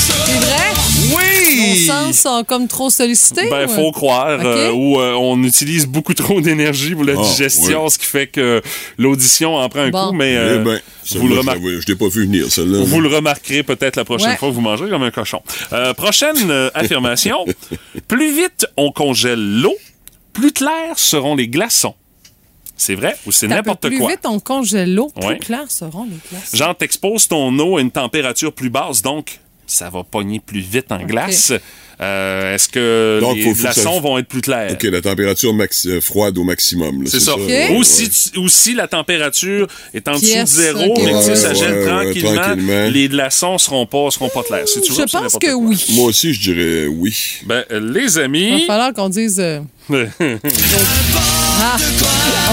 C'est vrai? Oui! Nos sens sont comme trop sollicités? Ben, ou- faut croire. OK. euh, ou euh, on utilise beaucoup trop d'énergie pour la Ah, digestion, oui. ce qui fait que l'audition en prend un Bon. coup, mais Eh euh, ben, vous, le je pas vu venir, celle-là. Vous le remarquerez peut-être la prochaine Ouais. fois que vous mangerez comme un cochon. Euh, prochaine euh, affirmation. <laughs> plus vite on congèle l'eau, plus clairs seront les glaçons. C'est vrai ou c'est n'importe plus quoi? vite on congèle l'eau, plus Ouais. clairs seront les glaces. Genre, t'exposes ton eau à une température plus basse, donc ça va pogner plus vite en glace. Euh, Est-ce que Donc, les ça- glaçons vont être plus clairs? OK, la température max- euh, froide au maximum. C'est ça. ouais, Ou, ouais. si, tu- ou si la température est en dessous de zéro, mais que Ouais, ça gèle ouais, tranquillement, tranquillement. les glaçons seront pas, seront pas clairs. C'est Je pense que oui. Moi aussi, je dirais oui. Ben, euh, les Il va amis. falloir qu'on dise. euh, Ah,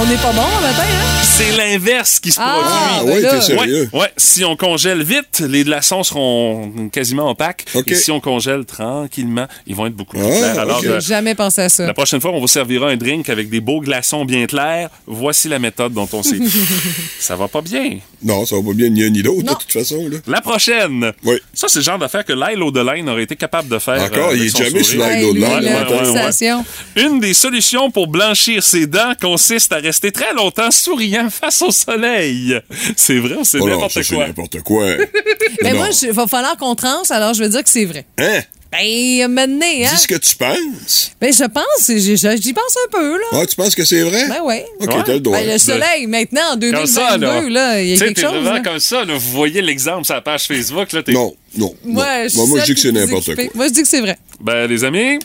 on n'est pas bon le matin, hein? C'est l'inverse qui se Ah, produit. ben Ouais, là. t'es sérieux? Ouais, ouais. Si on congèle vite, les glaçons seront quasiment opaques. Et si on congèle tranquillement, ils vont être beaucoup plus Ah, clairs. Alors, J'ai euh, jamais pensé à ça. la prochaine fois, on vous servira un drink avec des beaux glaçons bien clairs. Voici la méthode dont on s'est. <laughs> ça va pas bien. Non, ça va pas bien ni un ni l'autre, de toute façon. Là. La prochaine. Oui. Ça, c'est le genre d'affaire que Lyle O'Delaine aurait été capable de faire. Encore, euh, il est jamais sur. Lyle O'Delaine. Une des solutions pour blanchir ses dents consiste à rester très longtemps souriant face au soleil. C'est vrai ou c'est Oh n'importe ça, c'est quoi? n'importe quoi. <laughs> Mais Non. moi, il va falloir qu'on tranche, alors je vais dire que c'est vrai. Hein? Ben, maintenant, hein? Dis ce que tu penses. Ben, je pense, j'y pense un peu, là. Ah, tu penses que c'est vrai? Ben oui. OK, t'as le droit. Ben, le soleil, maintenant, en 2022, Comme ça, là. là, il y a quelque chose. là. comme ça, là. Vous voyez l'exemple sur la page Facebook, là. t'es- Non, non. Moi, je, Bon, moi, je dis que c'est n'importe quoi. Moi, je dis que c'est vrai. Ben, les amis.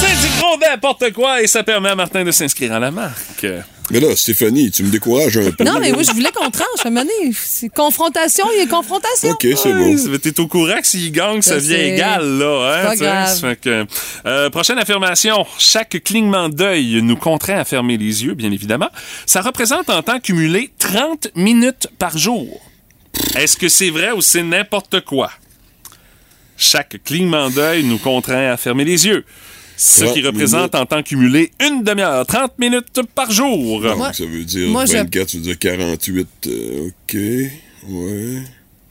C'est du gros n'importe quoi et ça permet à Martin de s'inscrire à la marque. Mais là, Stéphanie, tu me décourages un peu. Non, mais moi, je voulais qu'on tranche. À c'est confrontation, il y a confrontation. OK, c'est beau. Ouais, T'es au courant que s'il gagne, ça devient sais. égal, là. Hein, Pas tu sais. grave. Ça fait que, euh, prochaine affirmation. Chaque clignement d'œil nous contraint à fermer les yeux, bien évidemment. Ça représente en temps cumulé 30 minutes par jour. Est-ce que c'est vrai ou c'est n'importe quoi? Chaque clignement d'œil nous contraint à fermer les yeux. Ce 30 qui représente en temps cumulé une demi-heure, 30 minutes par jour. Donc, ça veut dire moi, je- 24, ça veut dire 48. euh, OK. Ouais.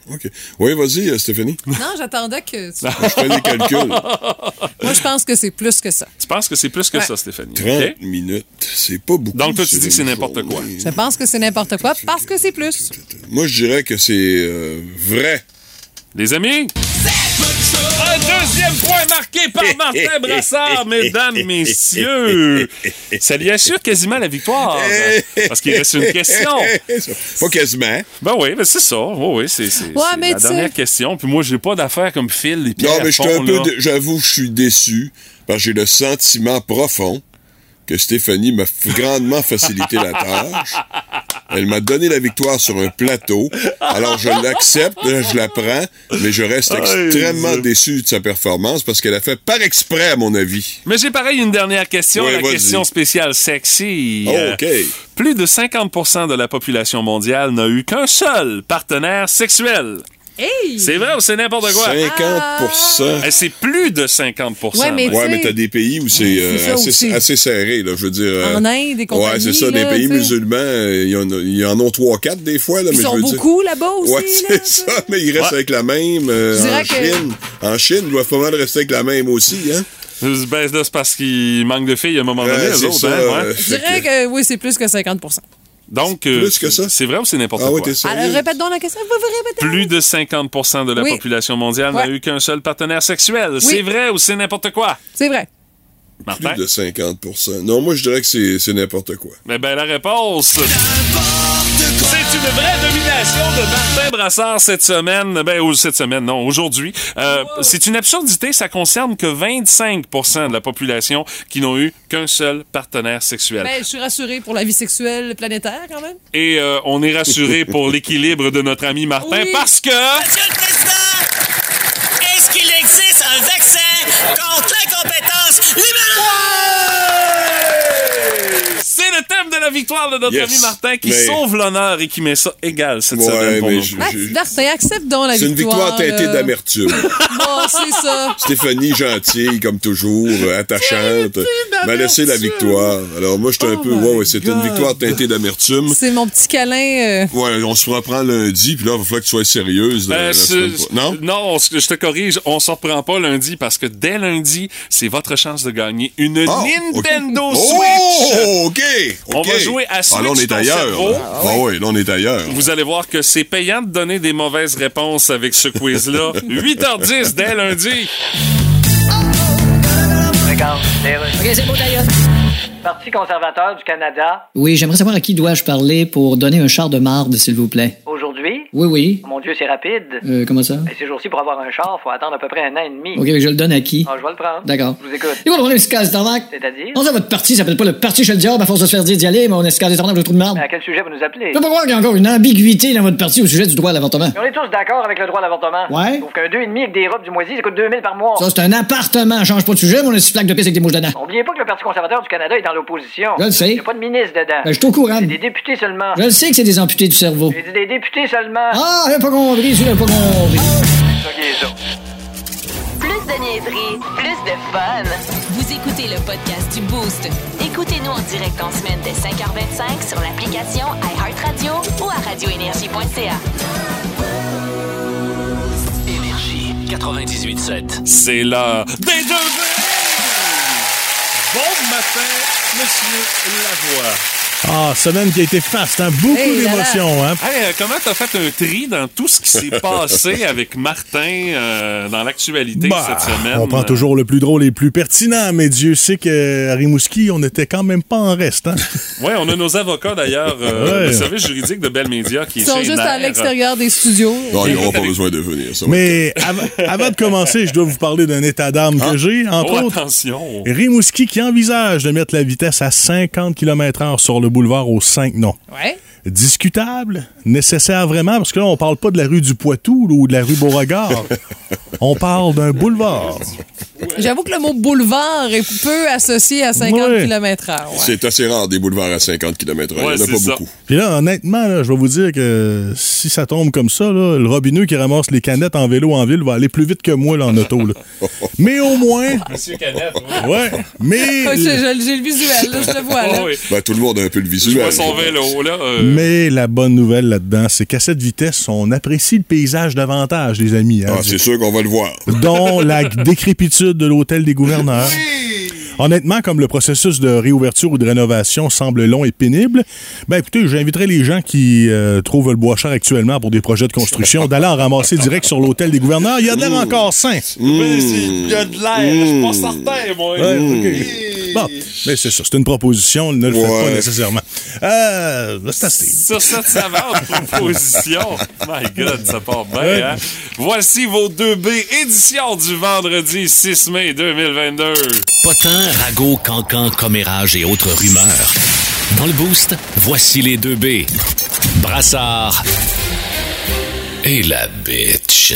OK. Oui, vas-y, euh, Stéphanie. Non, j'attendais que tu... Je fais les calculs. <laughs> Moi, je pense que c'est plus que ça. Tu penses que c'est plus que Ouais. ça, Stéphanie? 30 OK? minutes. C'est pas beaucoup. Donc, toi, tu dis que c'est n'importe quoi. Je pense que c'est n'importe quoi parce que c'est plus. Moi, je dirais que c'est euh, vrai. Les amis? Un deuxième point marqué par Martin Brassard, mesdames, messieurs. Ça lui assure quasiment la victoire. Parce qu'il reste une question. Pas quasiment. Ben oui, ben c'est ça. Oui, oui, c'est Ouais, c'est mais la tu dernière question. Puis moi, j'ai pas d'affaires comme Phil Non, mais J'avoue, je suis déçu. Parce que j'ai le sentiment profond que Stéphanie m'a grandement facilité la tâche. Elle m'a donné la victoire sur un plateau. Alors, je l'accepte, je la prends, mais je reste extrêmement déçu de sa performance parce qu'elle a fait par exprès, à mon avis. Mais j'ai pareil une dernière question, Ouais, la question spéciale sexy. Oh, Euh, OK. Plus de 50% de la population mondiale n'a eu qu'un seul partenaire sexuel. Hey! C'est vrai ou c'est n'importe quoi? 50 Eh, C'est plus de 50 Ouais, mais Ouais, tu mais t'as des pays où c'est euh, assez, serré, là, je veux dire. euh, En Inde et compagnie, Ouais, c'est ça, là, des pays tu sais. musulmans, euh, ils en, ils en ont 3-4 des fois, là, Ils mais je sont veux beaucoup là-bas aussi. Ouais, c'est ça, mais ils restent Ouais. avec la même. euh, Je dirais en que- Chine, en Chine, ils doivent pas mal rester avec la même aussi, hein? Ben, c'est parce qu'il manque de filles à un moment donné, c'est autres, ça, hein, ouais. euh, Je dirais que oui, c'est plus que 50 Donc, euh, Plus que ça? c'est vrai ou c'est n'importe Ah quoi? sérieux? Alors, répète donc la question. Plus de 50% de la Oui. population mondiale n'a eu qu'un seul partenaire sexuel. C'est vrai ou c'est n'importe quoi? C'est vrai. Martin? Plus de 50% Non, moi, je dirais que c'est c'est n'importe quoi. Eh ben, la réponse. C'est une vraie domination de Martin Brassard cette semaine. Ben, ou cette semaine, non, aujourd'hui. Euh, c'est une absurdité. Ça concerne que 25% de la population qui n'ont eu qu'un seul partenaire sexuel. Ben, je suis rassurée pour la vie sexuelle planétaire, quand même. Et euh, on est rassuré pour l'équilibre de notre ami Martin Oui. parce que... Monsieur le Président, est-ce qu'il existe un vaccin contre l'incompétence C'est le thème de la victoire de notre Yes. ami Martin qui Mais- sauve l'honneur et qui met ça égal cette Ouais, semaine pour nous. je- Max, je- Martin, accepte donc la C'est une victoire teintée euh. d'amertume. <laughs> Bon, c'est ça. Stéphanie, gentille, comme toujours, euh, attachante, m'a laissé la victoire. Alors moi, j'étais un peu... Ouais, ouais, c'était une Oh victoire teintée d'amertume. C'est mon petit câlin. euh, Ouais, on se reprend lundi, puis là, il va falloir que tu sois sérieuse. Euh, non? Non, on se- je te corrige, on s'en reprend pas lundi parce que dès lundi, c'est votre chance de gagner une Ah, Nintendo ok. Switch. Oh, OK! On va jouer à Switch Ah, là, on est ton ailleurs. Ah, oui, là, on est ailleurs. Vous allez voir que c'est payant de donner des mauvaises réponses avec ce quiz-là. <laughs> 8h10 dès lundi. Regarde, OK, c'est d'ailleurs. Parti conservateur du Canada, Oui, j'aimerais savoir à qui dois-je parler pour donner un char de marde, s'il vous plaît? aujourd'hui? Oui, oui. Mon Dieu, c'est rapide. Euh, comment ça? Et ces jours-ci, pour avoir un char, faut attendre à peu près un an et demi. OK, je le donne à qui? Ah, je vais le prendre. D'accord. Je vous écoute. Et voilà, on escale tarmac. C'est-à-dire? On sait votre parti s'appelle pas le parti chez le diable à force de se faire dire d'y aller, mais on est escale tarmac le trou de marde. Mais à quel sujet vous nous appelez? Je peux pas croire qu'il y a encore une ambiguïté dans votre parti au sujet du droit à l'avortement. Mais on est tous d'accord avec le droit à l'avortement. Ouais. Sauf qu'un 2,5 avec des robes du moisi, ça coûte 2000 par mois. Ça, c'est un appartement. Change pas de sujet, mais on a six flaques de pisse avec des mouches dedans. Oubliez pas que le Parti conservateur du Canada est dans l'opposition. Je le sais. Il n'y a pas de ministre dedans. Ben, je suis au courant. C'est des députés seulement. Je le sais que c'est des amputés du cerveau. Dit des députés seulement. Ah, j'ai pas compris, celui-là, j'ai pas compris. C'est. Plus de niaiserie, plus de fun. Vous écoutez le podcast du Boost. Écoutez-nous en direct en semaine dès 5h25 sur l'application iHeartRadio ou à radioénergie.ca. Énergie 98.7. C'est l'heure des deux Bon matin, Monsieur Lavoie. Ah, semaine qui a été faste, hein? Beaucoup Hey, d'émotions, hein? Hey, euh, comment t'as fait un tri dans tout ce qui s'est <laughs> passé avec Martin euh, dans l'actualité Bah, cette semaine? On prend toujours le plus drôle et le plus pertinent, mais Dieu sait qu'à Rimouski, on était quand même pas en reste, hein? <laughs> Oui, on a nos avocats d'ailleurs, euh, Ouais. le service juridique de Bell Media qui Ils sont chez juste à l'extérieur des studios. Non, ils n'auront pas besoin de venir. Ça va Mais av- avant de commencer, je dois vous parler d'un état d'âme que j'ai, entre Oh, autres. attention. Rimouski qui envisage de mettre la vitesse à 50 km/h sur le boulevard aux 5 noms. Ouais. Discutable, nécessaire vraiment, parce que là, on parle pas de la rue du Poitou là, ou de la rue Beauregard. <laughs> on parle d'un boulevard. J'avoue que le mot boulevard est peu associé à 50 Ouais. km/h. ouais. C'est assez rare des boulevards à 50 km/h. Il n'y en a pas beaucoup. Puis là, honnêtement, là, je vais vous dire que si ça tombe comme ça, là, le robineux qui ramasse les canettes en vélo en ville va aller plus vite que moi là, en auto. là. <laughs> Mais au moins, Monsieur Canette, ouais, mais <laughs> J'ai le visuel, là, je le vois. Là. Oh, oui. Ben, tout le monde a un peu le Je visuel. vois son vélo, là. euh, Mais la bonne nouvelle là-dedans, c'est qu'à cette vitesse, on apprécie le paysage davantage, les amis. hein. Ah, c'est sûr qu'on va le voir. <laughs> dont la décrépitude de l'hôtel des gouverneurs. Honnêtement, comme le processus de réouverture ou de rénovation semble long et pénible, ben écoutez, j'inviterai les gens qui euh, trouvent le bois cher actuellement pour des projets de construction <laughs> d'aller en ramasser direct sur l'hôtel des gouverneurs. Il y a de l'air encore sain. mais c'est- Il y a de l'air, je suis pas certain, moi. Ouais, ok. Bon, mais c'est ça, c'est une proposition, ne le faites Ouais. pas nécessairement. Euh, c'est assez. Sur cette savante <laughs> proposition, my God, ça part bien, hein? Voici vos 2B édition du vendredi 6 mai 2022. Potin, ragot, cancan, commérage et autres rumeurs. Dans le boost, voici les deux B. Brassard et la bitch.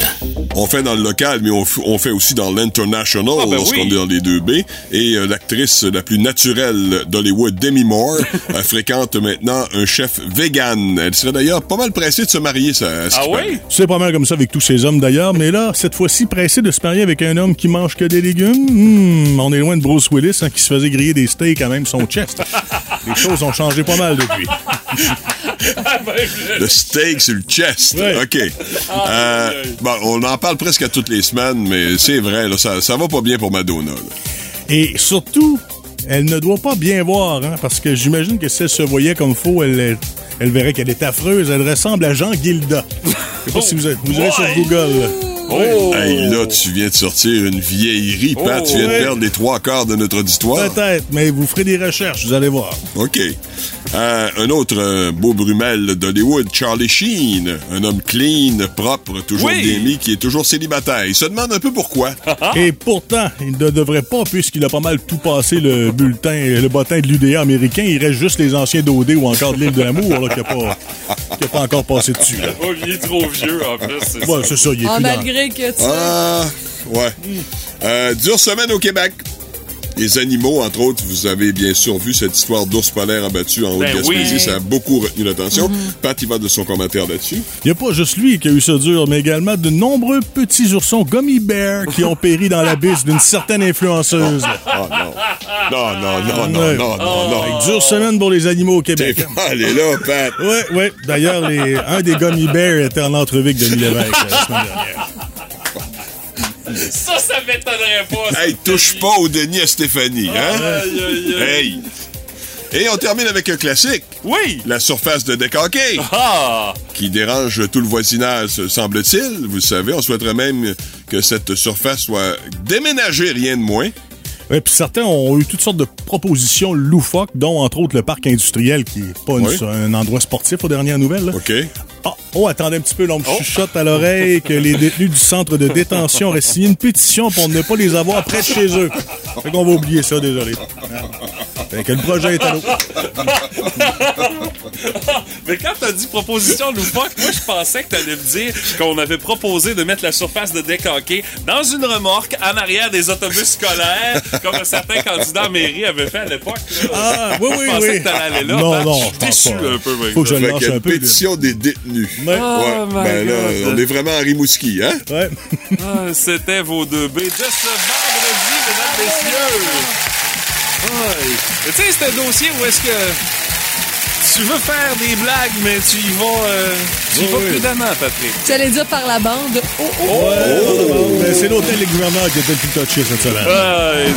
On fait dans le local, mais on, fait aussi dans l'international Ah, ben lorsqu'on oui. est dans les deux B. Et euh, l'actrice la plus naturelle d'Hollywood, Demi Moore, <laughs> euh, fréquente maintenant un chef vegan. Elle serait d'ailleurs pas mal pressée de se marier, ça. ce Ah oui? C'est pas mal comme ça avec tous ces hommes d'ailleurs, mais là, cette fois-ci, pressé de se marier avec un homme qui mange que des légumes, hmm, on est loin de Bruce Willis hein, qui se faisait griller des steaks quand même son chest. <laughs> Les choses ont changé pas mal depuis. Le steak sur le chest. OK. Euh, bon, on en parle presque à toutes les semaines, mais c'est vrai, là, ça, ça va pas bien pour Madonna. là. Et surtout, elle ne doit pas bien voir, hein, parce que j'imagine que si elle se voyait comme faux, elle, elle verrait qu'elle est affreuse. Elle ressemble à Jean Gilda. Je sais pas si vous, êtes- vous irez sur Google. Oh! Hey, là, tu viens de sortir une vieillerie, Pat. Oh, tu viens ouais. de perdre les trois quarts de notre auditoire. Peut-être, mais vous ferez des recherches, vous allez voir. OK. Euh, un autre euh, beau brumel d'Hollywood, Charlie Sheen, un homme clean, propre, toujours Oui. bien mis, qui est toujours célibataire. Il se demande un peu pourquoi. <laughs> Et pourtant, il ne devrait pas, puisqu'il a pas mal tout passé le bulletin, le bottin de l'UDA américain. Il reste juste les anciens d'OD ou encore de l'île de l'amour, là, qui n'a pas, a pas encore passé dessus. là. Oh, il est trop vieux, en c'est Ouais, ça. c'est ça, il est Ah, plus dans- malgré que tu Ah, ouais. Euh, dure semaine au Québec. Les animaux, entre autres, vous avez bien sûr vu cette histoire d'ours polaire abattu en Ben Haute-Gaspésie. oui. Ça a beaucoup retenu l'attention. Mhm. Pat, il va de son commentaire là-dessus. Il n'y a pas juste lui qui a eu ça dur, mais également de nombreux petits oursons gummy bears qui ont péri dans l'abysse d'une certaine influenceuse. Oh non. Non, non, non, non, Ouais. non, non, que Dure semaine pour les animaux au Québec. T'es pas allé là, Pat. Ouais, ouais. D'ailleurs, les- un des gummy bears était en entrevue avec Denis Lévesque euh, la semaine dernière. Ça, ça m'étonnerait pas. Hey, touche pas au Denis à Stéphanie, hein? Aïe, aïe, aïe. Hey! Et on termine avec un classique. Oui! La surface de hockey. Ah! Qui dérange tout le voisinage, semble-t-il. Vous le savez, on souhaiterait même que cette surface soit déménagée, rien de moins. Ouais, puis certains ont eu toutes sortes de propositions loufoques, dont entre autres le parc industriel, qui est pas une- Oui. un endroit sportif aux dernières nouvelles. là. OK. Ah, oh, attendez un petit peu, l'on me chuchote à l'oreille que les détenus du centre de détention auraient signé une pétition pour ne pas les avoir près de chez eux. Fait qu'on va oublier ça, désolé. Fait que le projet est à l'eau. <laughs> Mais quand t'as dit proposition loufoque, moi, je pensais que t'allais me dire qu'on avait proposé de mettre la surface de hockey dans une remorque en arrière des autobus scolaires, comme un certain candidat à mairie avait fait à l'époque. Ah, oui, oui, Je pensais oui. que t'allais aller là. Non, non, Je suis déçu un peu. Faut que je lâche qu'il y a un une peu. pétition des détenus. Ouais. Oh my ben là, on est vraiment à Rimouski, hein? Ouais. Ah, C'était vos deux B de ce vendredi, mesdames, messieurs. Ouais. Mais Tu sais, c'est un dossier où est-ce que tu veux faire des blagues, mais tu y vas, euh, tu y vas prudemment, Patrick. Tu allais dire par la bande. Oh, oh, Ouais, Ben, c'est l'hôtel des gouverneurs qui était le plus touché cette semaine. Ouais.